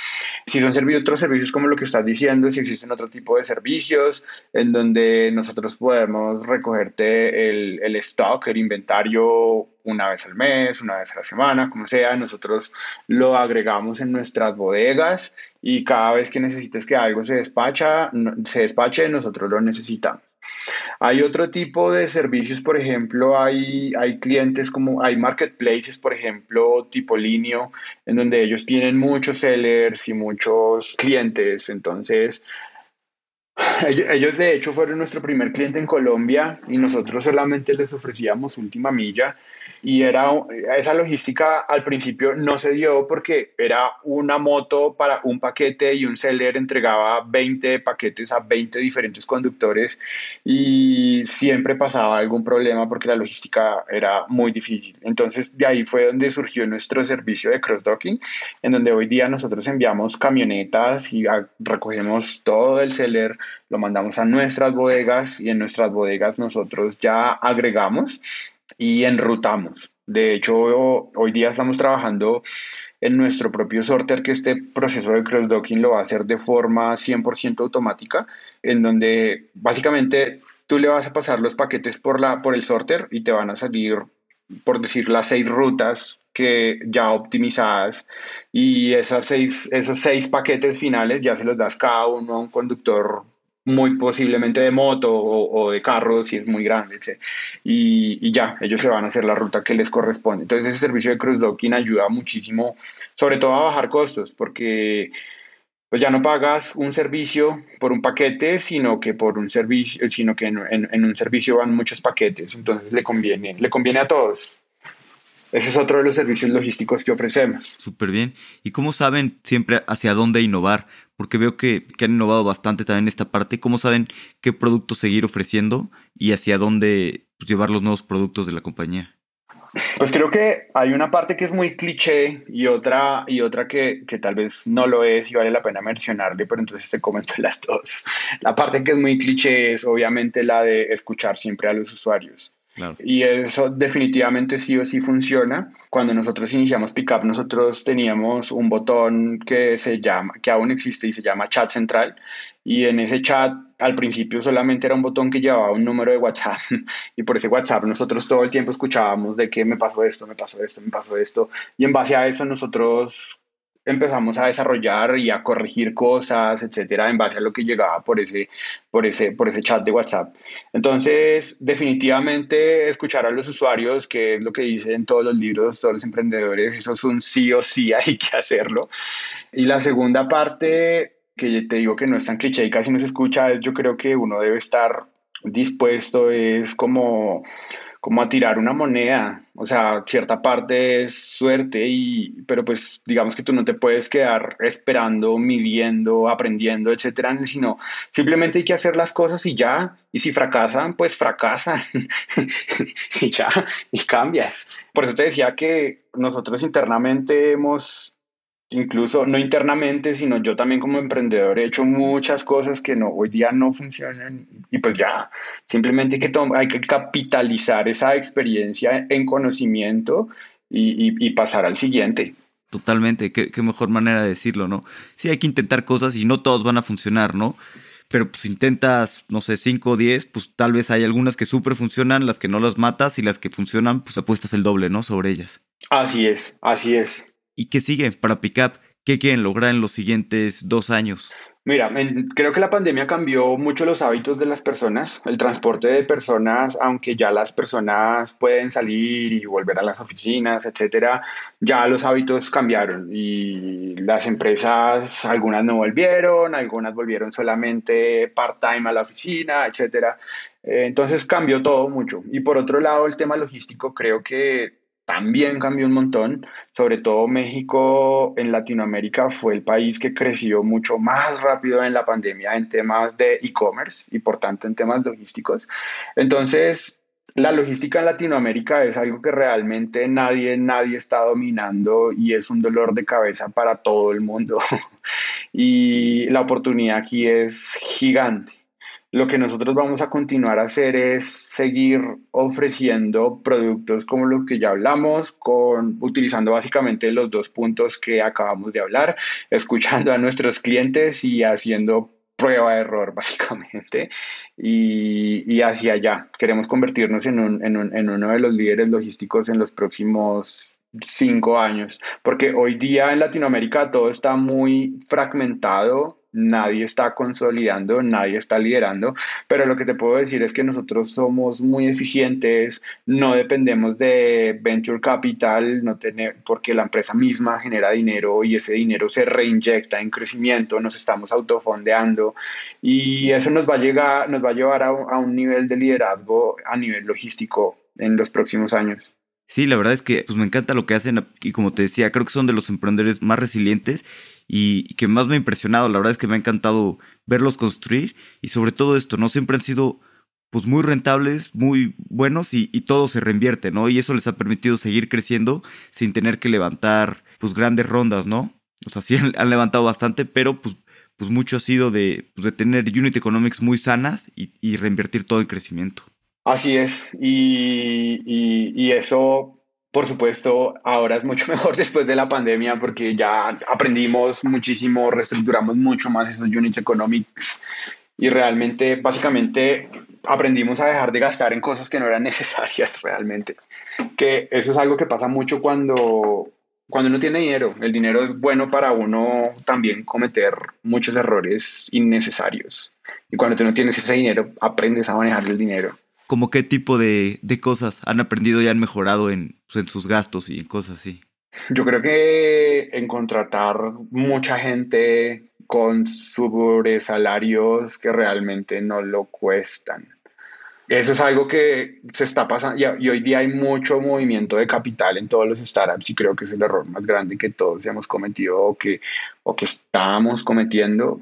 Si son servicios, otros servicios como lo que estás diciendo, si existen otro tipo de servicios en donde nosotros podemos recogerte el, el stock, el inventario una vez al mes, una vez a la semana, como sea, nosotros lo agregamos en nuestras bodegas y cada vez que necesites que algo se despacha, se despache, nosotros lo necesitamos. Hay otro tipo de servicios, por ejemplo, hay, hay clientes como, hay marketplaces, por ejemplo, tipo Linio, en donde ellos tienen muchos sellers y muchos clientes. Entonces, [SIGHS] ellos de hecho fueron nuestro primer cliente en Colombia y nosotros solamente les ofrecíamos última milla y era esa logística al principio no se dio porque era una moto para un paquete y un seller entregaba 20 paquetes a 20 diferentes conductores y siempre pasaba algún problema porque la logística era muy difícil. Entonces de ahí fue donde surgió nuestro servicio de cross-docking, en donde hoy día nosotros enviamos camionetas y recogemos todo el seller, lo mandamos a nuestras bodegas y en nuestras bodegas nosotros ya agregamos y enrutamos. De hecho, hoy día estamos trabajando en nuestro propio sorter, que este proceso de cross-docking lo va a hacer de forma 100% automática, en donde básicamente tú le vas a pasar los paquetes por, la, por el sorter y te van a salir, por decir, las seis rutas que ya optimizadas y esas seis, esos seis paquetes finales ya se los das cada uno a un conductor muy posiblemente de moto o, de carro si es muy grande, y, y, ya, ellos se van a hacer la ruta que les corresponde. Entonces ese servicio de cross-docking ayuda muchísimo, sobre todo a bajar costos, porque pues ya no pagas un servicio por un paquete, sino que por un servicio, sino que en un servicio van muchos paquetes, entonces le conviene, le conviene a todos. Ese es otro de los servicios logísticos que ofrecemos. Súper bien. ¿Y cómo saben siempre hacia dónde innovar? Porque veo que, han innovado bastante también en esta parte. ¿Cómo saben qué productos seguir ofreciendo y hacia dónde pues, llevar los nuevos productos de la compañía? Pues creo que hay una parte que es muy cliché y otra, y otra que, que, tal vez no lo es y vale la pena mencionarle, pero entonces te comento las dos. La parte que es muy cliché es obviamente la de escuchar siempre a los usuarios. Y eso definitivamente sí o sí funciona. Cuando nosotros iniciamos Pickup, nosotros teníamos un botón que se llama, que aún existe y se llama Chat Central. Y en ese chat, al principio solamente era un botón que llevaba un número de WhatsApp. [LAUGHS] Y por ese WhatsApp nosotros todo el tiempo escuchábamos de que me pasó esto, me pasó esto, me pasó esto. Y en base a eso nosotros empezamos a desarrollar y a corregir cosas, etcétera, en base a lo que llegaba por ese, por ese, por ese chat de WhatsApp. Entonces, definitivamente escuchar a los usuarios, que es lo que dicen todos los libros, todos los emprendedores, eso es un sí o sí, [LAUGHS] hay que hacerlo. Y la segunda parte, que te digo que no es tan cliché y casi no se escucha, yo creo que uno debe estar dispuesto, es como como a tirar una moneda, o sea, cierta parte es suerte, y, pero pues digamos que tú no te puedes quedar esperando, midiendo, aprendiendo, etcétera, sino simplemente hay que hacer las cosas y ya, y si fracasan, pues fracasan, [LAUGHS] y ya, y cambias. Por eso te decía que nosotros internamente hemos incluso no internamente, sino yo también como emprendedor he hecho muchas cosas que no, hoy día no funcionan y pues ya, simplemente hay que, hay que capitalizar esa experiencia en conocimiento y, pasar al siguiente. Totalmente, qué, mejor manera de decirlo, ¿no? Sí, hay que intentar cosas y no todos van a funcionar, ¿no? Pero pues intentas, no sé, 5 o 10, pues tal vez hay algunas que súper funcionan, las que no las matas y las que funcionan, pues apuestas el doble, ¿no? Sobre ellas. Así es, así es. ¿Y qué sigue para Pickup? ¿Qué quieren lograr en los siguientes dos años? Mira, creo que la pandemia cambió mucho los hábitos de las personas, el transporte de personas, aunque ya las personas pueden salir y volver a las oficinas, etcétera, ya los hábitos cambiaron y las empresas, algunas no volvieron, algunas volvieron solamente part-time a la oficina, etcétera. Eh, entonces cambió todo mucho. Y por otro lado, el tema logístico creo que también cambió un montón, sobre todo México en Latinoamérica fue el país que creció mucho más rápido en la pandemia en temas de e-commerce y por tanto en temas logísticos. Entonces, la logística en Latinoamérica es algo que realmente nadie, nadie está dominando y es un dolor de cabeza para todo el mundo. [LAUGHS] y la oportunidad aquí es gigante. Lo que nosotros vamos a continuar a hacer es seguir ofreciendo productos como los que ya hablamos, con, utilizando básicamente los dos puntos que acabamos de hablar, [LAUGHS] escuchando a nuestros clientes y haciendo prueba de error, [LAUGHS] básicamente, y, y hacia allá. Queremos convertirnos en, un, en, un, en uno de los líderes logísticos en los próximos cinco años, porque hoy día en Latinoamérica todo está muy fragmentado nadie está consolidando, nadie está liderando, pero lo que te puedo decir es que nosotros somos muy eficientes, no dependemos de venture capital, no tener, porque la empresa misma genera dinero y ese dinero se reinyecta en crecimiento, nos estamos autofondeando y eso nos va a, llegar, nos va a llevar a, a un nivel de liderazgo a nivel logístico en los próximos años. Sí, la verdad es que pues, me encanta lo que hacen y como te decía, creo que son de los emprendedores más resilientes y, que más me ha impresionado. La verdad es que me ha encantado verlos construir y sobre todo esto, ¿no? Siempre han sido pues muy rentables, muy buenos y, todo se reinvierte, ¿no? Y eso les ha permitido seguir creciendo sin tener que levantar pues grandes rondas, ¿no? O sea, sí [LAUGHS] han, levantado bastante, pero pues, pues mucho ha sido de, pues, de tener unit economics muy sanas y, y reinvertir todo en crecimiento. Así es, y, y, eso por supuesto, ahora es mucho [LAUGHS] mejor después de la pandemia porque ya aprendimos muchísimo, reestructuramos mucho más esos units economics y realmente, básicamente, aprendimos a dejar de gastar en cosas que no eran [LAUGHS] necesarias realmente. Que eso es algo que pasa mucho cuando, cuando uno tiene dinero. El dinero es bueno para uno también cometer muchos errores innecesarios. Y cuando tú no tienes ese dinero, aprendes a manejar el dinero como qué tipo de, cosas han aprendido y han mejorado en, pues, en sus gastos y en cosas así? Yo creo que en contratar mucha gente con sobresalarios que realmente no lo cuestan. Eso es algo que se está pasando y, hoy día hay mucho movimiento de capital en todos los startups y creo que es el error más grande que todos hemos cometido o que, o que estamos cometiendo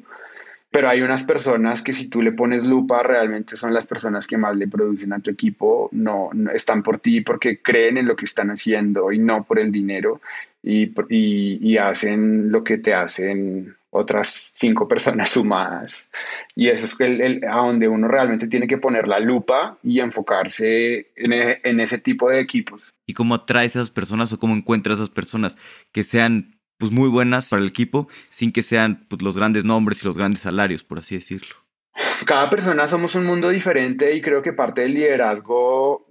pero hay unas personas que si tú le pones lupa realmente son las personas que más le producen a tu equipo, no, están por ti porque creen en lo que están haciendo y no por el dinero y, y, hacen lo que te hacen otras cinco personas [LAUGHS] sumadas. Y eso es el, a donde uno realmente tiene que poner la lupa y enfocarse en, e, en ese tipo de equipos. ¿Y cómo atraes a esas personas o cómo encuentras a esas personas que sean pues muy buenas para el equipo sin que sean pues, los grandes nombres y los grandes salarios, por así decirlo. Cada persona somos un mundo diferente y creo que parte del liderazgo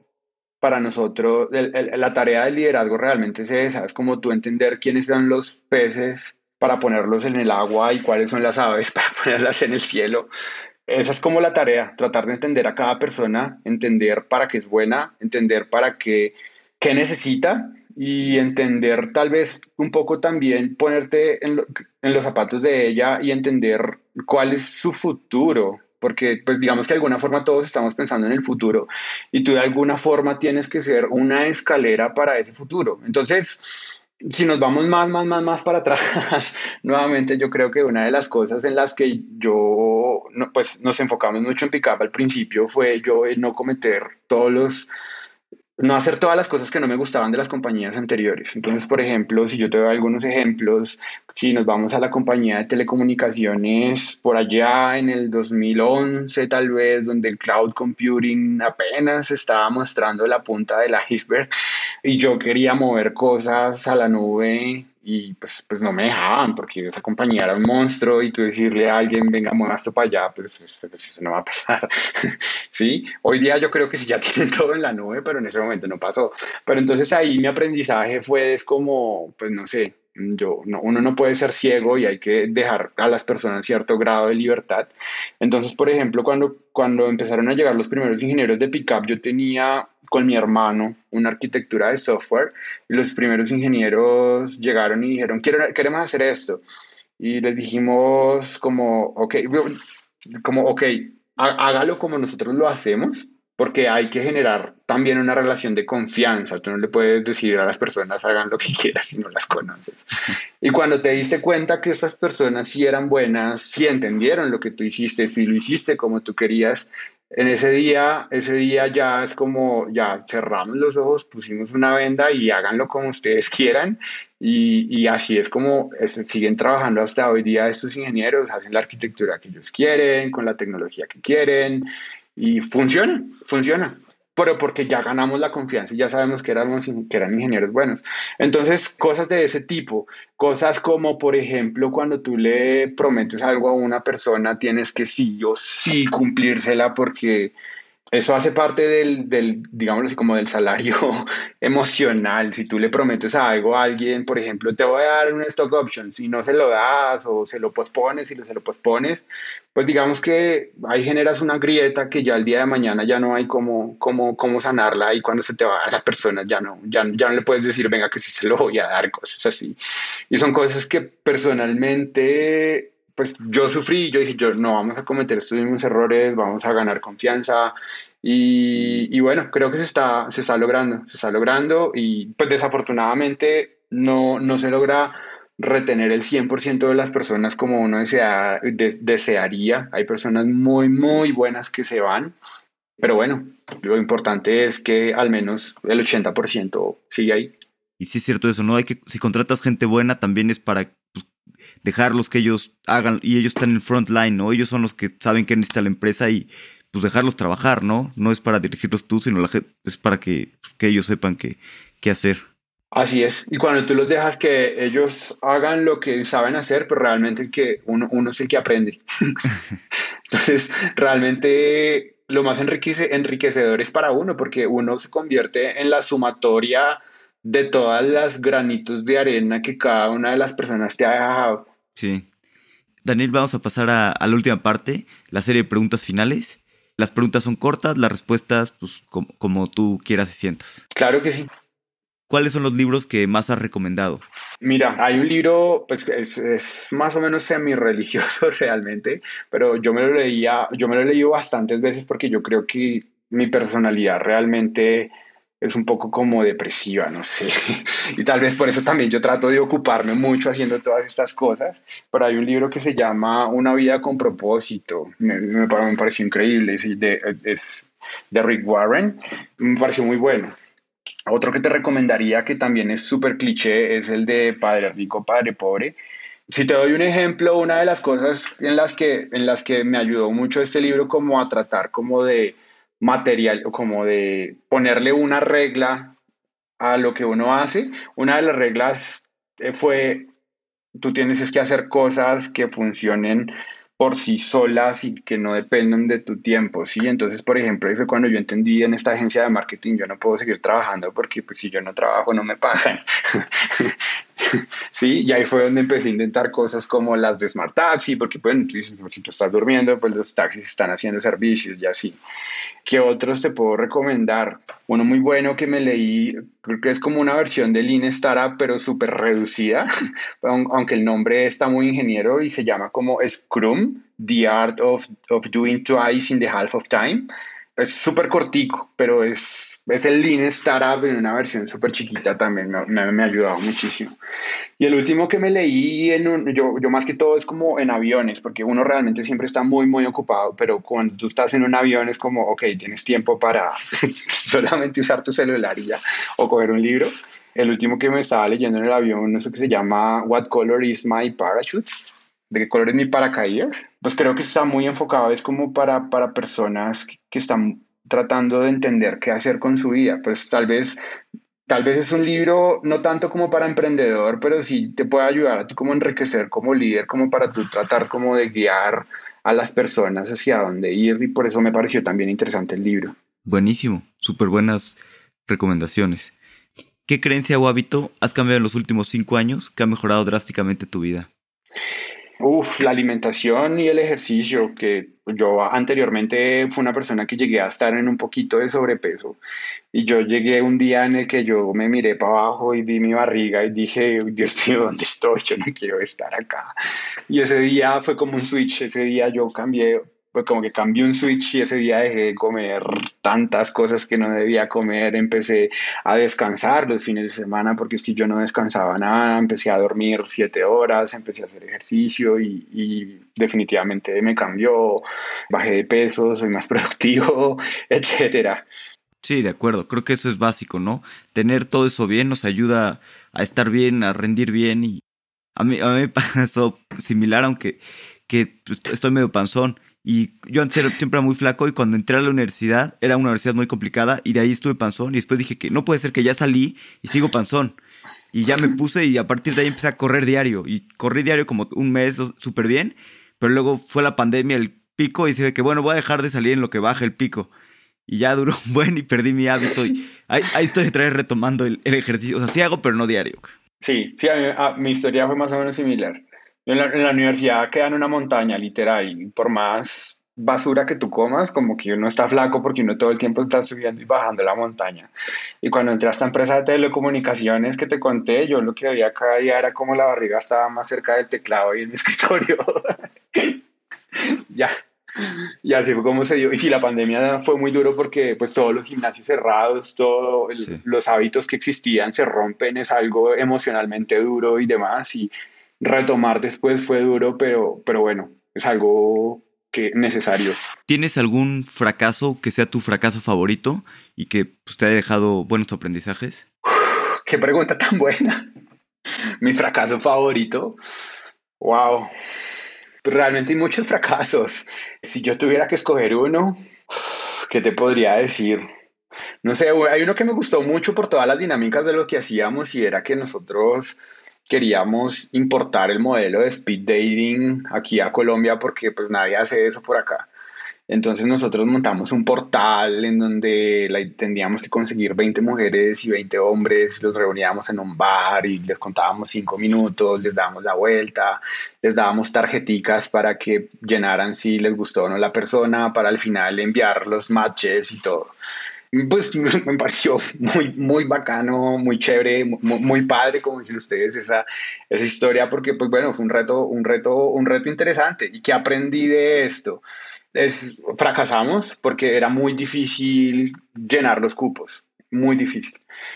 para nosotros, la tarea del liderazgo realmente es esa, es como tú entender quiénes son los peces para ponerlos en el agua y cuáles son las aves [LAUGHS] para ponerlas en el cielo. Esa es como la tarea, tratar de entender a cada persona, entender para qué es buena, entender para qué, qué necesita y entender tal vez un poco también ponerte en, los zapatos de ella y entender cuál es su futuro, porque pues digamos que de alguna forma todos estamos pensando en el futuro y tú de alguna forma tienes que ser una escalera para ese futuro. Entonces, si nos vamos más, más, más, más para [LAUGHS] atrás, nuevamente yo creo que una de las cosas en las que yo, pues nos enfocamos mucho en Pickup al principio fue yo el no cometer todos los no hacer todas las cosas que no me gustaban de las compañías anteriores. Entonces, por ejemplo, si yo te doy algunos ejemplos, si nos vamos a la compañía de telecomunicaciones por allá en el 2011 tal vez, donde el cloud computing apenas estaba mostrando la punta del iceberg y yo quería mover cosas a la nube y pues, pues no me dejaban porque esa compañía era un monstruo y tú decirle a alguien, venga, mueva esto para allá, pues, pues, pues, eso no va a pasar. [LAUGHS] ¿Sí? Hoy día yo creo que sí ya [LAUGHS] tienen todo en la nube, pero en ese momento no pasó. Pero entonces ahí mi aprendizaje fue es como, pues no sé, yo, no, uno no puede ser ciego y hay que dejar a las personas cierto grado de libertad. Entonces, por ejemplo, cuando, cuando empezaron a llegar los primeros ingenieros de Pickup, yo tenía con mi hermano una arquitectura de software y los primeros ingenieros llegaron y dijeron, queremos hacer esto. Y les dijimos como, ok, como, ok, hágalo como nosotros lo hacemos, porque hay que generar también una relación de confianza. Tú no le puedes decir a las personas hagan lo que [LAUGHS] quieras si no las conoces. [LAUGHS] Y cuando te diste cuenta que estas personas sí eran buenas, sí entendieron lo que tú hiciste, si lo hiciste como tú querías, en ese día, ese día ya es como, ya cerramos los ojos, pusimos una venda y háganlo como ustedes [LAUGHS] quieran. Y, así es como siguen trabajando hasta hoy día estos ingenieros, hacen la arquitectura que ellos quieren, con la tecnología que quieren, y funciona, funciona pero porque ya ganamos la confianza y ya sabemos que, éramos, que eran ingenieros buenos. Entonces, cosas de ese tipo, cosas como, por ejemplo, cuando tú le prometes algo a una persona, tienes que sí o sí cumplírsela porque eso hace parte del, del, digámoslo así, como del salario [LAUGHS] emocional. Si tú le prometes algo a alguien, por ejemplo, te voy a dar un stock option, si no se lo das o se lo pospones, y se lo pospones, pues digamos que ahí generas una grieta que ya el día de mañana ya no hay cómo, cómo, cómo sanarla y cuando se te va a las personas ya no, ya, ya no le puedes decir, venga, que sí se lo voy a dar, cosas así. Y son cosas que personalmente pues yo sufrí, yo dije, yo no vamos a cometer estos mismos errores, vamos a ganar confianza. Y, y, bueno, creo que se está, se está logrando, se está logrando y pues desafortunadamente no, no se logra retener el 100% de las personas como uno desea, desearía. Hay personas muy, muy buenas que se van, pero bueno, lo importante es que al menos el 80% sigue ahí. Y sí es cierto eso, ¿no? Hay que, si contratas gente buena, también es para dejarlos que ellos hagan, y ellos están en el front line, ¿no? Ellos son los que saben qué necesita la empresa y pues dejarlos trabajar, ¿no? No es para dirigirlos tú, sino la, es para que, pues, que ellos sepan qué, qué hacer. Así es, y cuando tú los dejas que ellos hagan lo que saben hacer, pues realmente que uno, uno es el que aprende. [LAUGHS] Entonces, realmente lo más enriquece, enriquecedor es para uno, porque uno se convierte en la sumatoria de todas las granitos de arena que cada una de las personas te ha dejado. Sí. Daniel, vamos a pasar a, la última parte, la serie de preguntas finales. Las preguntas son cortas, las respuestas, pues como, tú quieras y sientas. Claro que sí. ¿Cuáles son los libros que más has recomendado? Mira, hay un libro, pues es, más o menos semi-religioso [LAUGHS] realmente, pero yo me lo leía, yo me lo he leído bastantes veces porque yo creo que mi personalidad realmente es un poco como depresiva, no sé. [LAUGHS] Y tal vez por eso también yo trato de ocuparme mucho haciendo todas estas cosas. Pero hay un libro que se llama Una vida con propósito. Me, me, pareció increíble. Es de, es de Rick Warren. Me pareció muy bueno. Otro que te recomendaría, que también es súper cliché, es el de Padre Rico, Padre Pobre. Si te doy un ejemplo, una de las cosas en las que, en las que me ayudó mucho este libro como a tratar como de material, como de ponerle una regla a lo que uno hace. Una de las reglas eh, fue, tú tienes que hacer cosas que funcionen por sí solas y que no dependan de tu tiempo, ¿sí? Entonces, por ejemplo, ahí fue cuando yo entendí en esta agencia de marketing, yo no puedo seguir trabajando porque pues si yo no trabajo no me pagan. [LAUGHS] [LAUGHS] sí, y ahí fue donde empecé a intentar cosas como las de Smart Taxi, porque bueno, tú dices, pues, si tú estás durmiendo, pues los taxis están haciendo servicios y así. ¿Qué otros te puedo recomendar? Uno muy bueno que me leí, creo que es como una versión de Lean Startup, pero súper reducida, [LAUGHS] aunque el nombre está muy ingeniero y se llama como Scrum, The Art of, of Doing Twice in the Half of Time. Es súper cortico, pero es, es el Lean Startup en una versión súper chiquita también, me, me, ha ayudado muchísimo. Y el último que me leí, en un, yo, yo más que todo es como en aviones, porque uno realmente siempre está muy, muy ocupado, pero cuando tú estás en un avión es como, ok, tienes tiempo para [LAUGHS] solamente usar tu celular y ya, o coger un libro. El último que me estaba leyendo en el avión, eso que se llama What Color is My Parachute? De qué color es mi paracaídas, pues creo que está muy enfocado, es como para, para personas que, están tratando de entender qué hacer con su vida. Pues tal vez, tal vez es un libro no tanto como para emprendedor, pero sí te puede ayudar a ti como enriquecer como líder, como para tú tratar como de guiar a las personas hacia dónde ir y por eso me pareció también interesante el libro. Buenísimo, súper buenas recomendaciones. ¿Qué creencia o hábito has cambiado en los últimos cinco años que ha mejorado drásticamente tu vida? Uf, la alimentación y el ejercicio, que yo anteriormente fui una persona que llegué a estar en un poquito de sobrepeso y yo llegué un día en el que yo me miré para abajo y vi mi barriga y dije, Dios mío, ¿dónde estoy? Yo no quiero estar acá. Y ese día fue como un switch, ese día yo cambié pues como que cambié un switch y ese día dejé de comer tantas cosas que no debía comer, empecé a descansar los fines de semana porque es que yo no descansaba nada, empecé a dormir siete horas, empecé a hacer ejercicio y, definitivamente me cambió, bajé de peso, soy más [LAUGHS] productivo, etcétera. Sí, de acuerdo, creo que eso es básico, ¿no? Tener todo eso bien nos ayuda a estar bien, a rendir bien y a mí, a mí me [LAUGHS] pasó similar, aunque que estoy medio panzón y yo antes era, siempre era muy flaco y cuando entré a la universidad era una universidad muy complicada y de ahí estuve panzón y después dije que no puede ser que ya salí y sigo panzón. Y ya me puse y a partir de ahí empecé a correr diario y corrí diario como un mes súper bien, pero luego fue la pandemia, el pico y dije que bueno, voy a dejar de salir en lo que baja el pico. Y ya duró un buen y perdí mi hábito y ahí, estoy otra vez retomando el, ejercicio. O sea, sí hago, pero no diario. Sí, sí, a mi historia fue más o menos similar. En la, en la, universidad queda en una montaña, literal, y por más basura que tú comas, como que uno está flaco porque uno todo el tiempo está subiendo y bajando la montaña. Y cuando entré a esta empresa de telecomunicaciones que te conté, yo lo que veía cada día era como la barriga estaba más cerca del teclado y el [LAUGHS] escritorio. ya. Y así fue como se dio. Y sí, la pandemia fue muy duro porque pues todos los gimnasios cerrados, todos los hábitos que existían se rompen, es algo emocionalmente duro y demás. Y retomar después fue duro, pero, pero bueno, es algo que necesario. ¿Tienes algún fracaso que sea tu fracaso favorito y que pues, te haya dejado buenos aprendizajes? Qué pregunta tan buena. [LAUGHS] Mi fracaso favorito. Wow. Realmente hay muchos fracasos. Si yo tuviera que escoger uno, ¿qué te podría decir? No sé, hay uno que me gustó mucho por todas las dinámicas de lo que hacíamos y era que nosotros queríamos importar el modelo de speed dating aquí a Colombia porque pues nadie hace eso por acá. Entonces nosotros montamos un portal en donde la, que conseguir 20 mujeres y 20 hombres, los reuníamos en un bar y les contábamos 5 minutos, les dábamos la vuelta, les dábamos tarjeticas para que llenaran si les gustó o no la persona, para al final enviar los matches y todo pues [LAUGHS] me pareció muy, muy bacano, muy chévere, muy, padre, como dicen ustedes, esa, esa historia, porque pues bueno, fue un reto, un reto, un reto interesante. ¿Y qué aprendí de esto? Es, fracasamos porque era muy difícil llenar los cupos, muy difícil.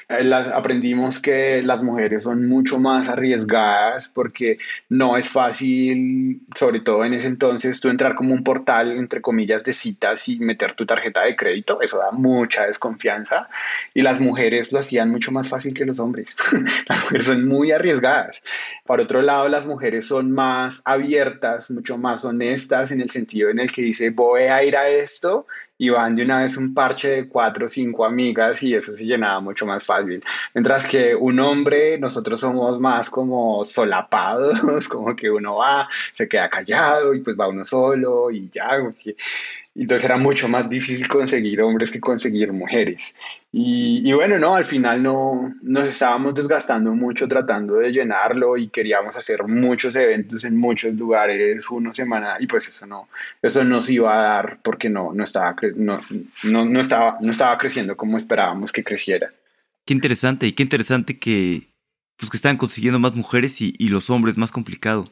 Eh, aprendimos que las mujeres son mucho más arriesgadas porque no es fácil, sobre todo en ese entonces, tú entrar como un portal, entre comillas, de citas y meter tu tarjeta de crédito. Eso da mucha desconfianza. Y las mujeres lo hacían mucho más fácil que los hombres. [LAUGHS] las mujeres son muy arriesgadas. Por otro lado, las mujeres son más abiertas, mucho más honestas en el sentido en el que dice, voy a ir a esto y van de una vez un parche de cuatro o cinco amigas y eso se llenaba mucho más fácil. Mientras que un hombre, nosotros somos más como solapados, [LAUGHS] como que uno va, se queda callado y pues va uno solo y ya. Entonces era mucho más difícil conseguir hombres que conseguir mujeres. Y, y, bueno, no, al final no nos estábamos desgastando mucho tratando de llenarlo y queríamos hacer muchos eventos en muchos lugares, una semana, y pues eso no, eso nos iba a dar porque no, no, estaba, no, no, no, estaba, no estaba creciendo como esperábamos que creciera. Qué interesante, y qué interesante que, pues, que están consiguiendo más mujeres y, y los hombres, más complicado.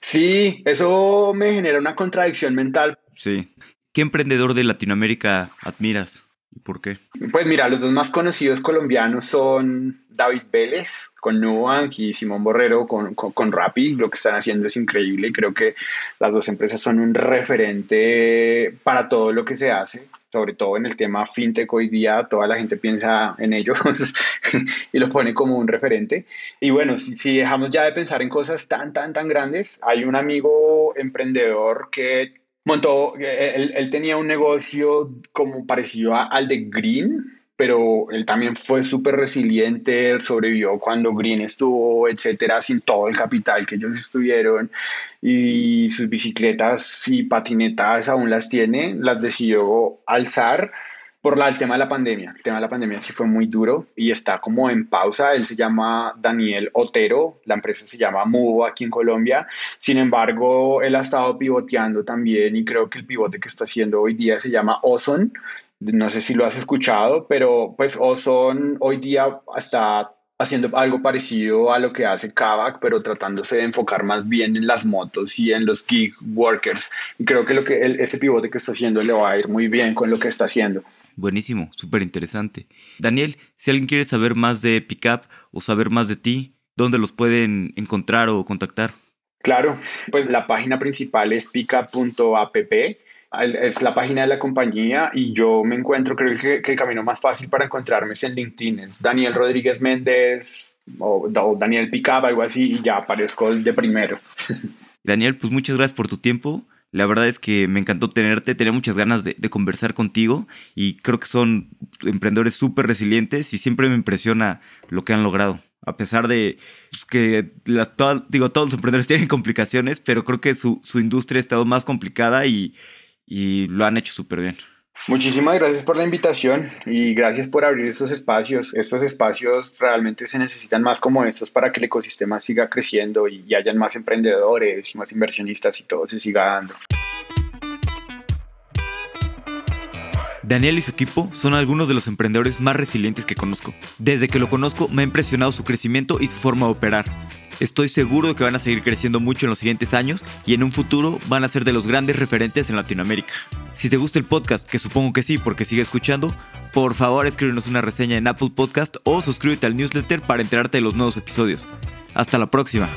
Sí, eso me genera una contradicción mental. Sí. ¿Qué emprendedor de Latinoamérica admiras y por qué? Pues mira, los dos más conocidos colombianos son David Vélez con Nubank y Simón Borrero con, con, Rappi. Lo que están haciendo es increíble y creo que las dos empresas son un referente para todo lo que se hace, sobre todo en el tema fintech hoy día. Toda la gente piensa en ellos [LAUGHS] y los pone como un referente. Y bueno, si, si dejamos ya de pensar en cosas tan, tan, tan grandes, hay un amigo emprendedor que montó, él, él, tenía un negocio como parecido al de Green, pero él también fue súper resiliente, sobrevivió cuando Green estuvo, etcétera, sin todo el capital que ellos estuvieron, y sus bicicletas y patinetas aún las tiene, las decidió alzar por la, el tema de la pandemia. El tema de la pandemia sí fue muy duro y está como en pausa. Él se llama Daniel Otero, la empresa se llama Mubo aquí en Colombia. Sin embargo, él ha estado pivoteando también y creo que el pivote que está haciendo hoy día se llama Ozone. No sé si lo has escuchado, pero pues Ozone hoy día está haciendo algo parecido a lo que hace Kavak, pero tratándose de enfocar más bien en las motos y en los gig workers. Y creo que, lo que ese pivote que está haciendo le va a ir muy bien con lo que está haciendo. Buenísimo, súper interesante. Daniel, si alguien quiere saber más de Pickup o saber más de ti, ¿dónde los pueden encontrar o contactar? Claro, pues la página principal es pickup.app es la página de la compañía y yo me encuentro, creo que, el camino más fácil para encontrarme es en LinkedIn, es Daniel Rodríguez Méndez o, Daniel Picaba, algo así, y ya aparezco de primero. [LAUGHS] Daniel, pues muchas gracias por tu tiempo. La verdad es que me encantó tenerte, tenía muchas ganas de, conversar contigo y creo que son emprendedores súper resilientes y siempre me impresiona lo que han logrado. A pesar de pues, que las, digo, todos los emprendedores [LAUGHS] tienen complicaciones, pero creo que su, su industria ha estado más complicada y, y lo han hecho súper bien. Muchísimas gracias por la invitación y gracias por abrir estos espacios. Estos espacios realmente se necesitan más como estos para que el ecosistema siga creciendo y, y hayan más emprendedores y más inversionistas y todo se siga dando. Daniel y su equipo son algunos de los emprendedores más resilientes que conozco. Desde que lo conozco me ha impresionado su crecimiento y su forma de operar. Estoy seguro de que van a seguir creciendo mucho en los siguientes años y en un futuro van a ser de los grandes referentes en Latinoamérica. Si te gusta el podcast, que supongo que sí porque sigue escuchando, por favor escríbenos una reseña en Apple Podcast o suscríbete al newsletter para enterarte de los nuevos episodios. Hasta la próxima.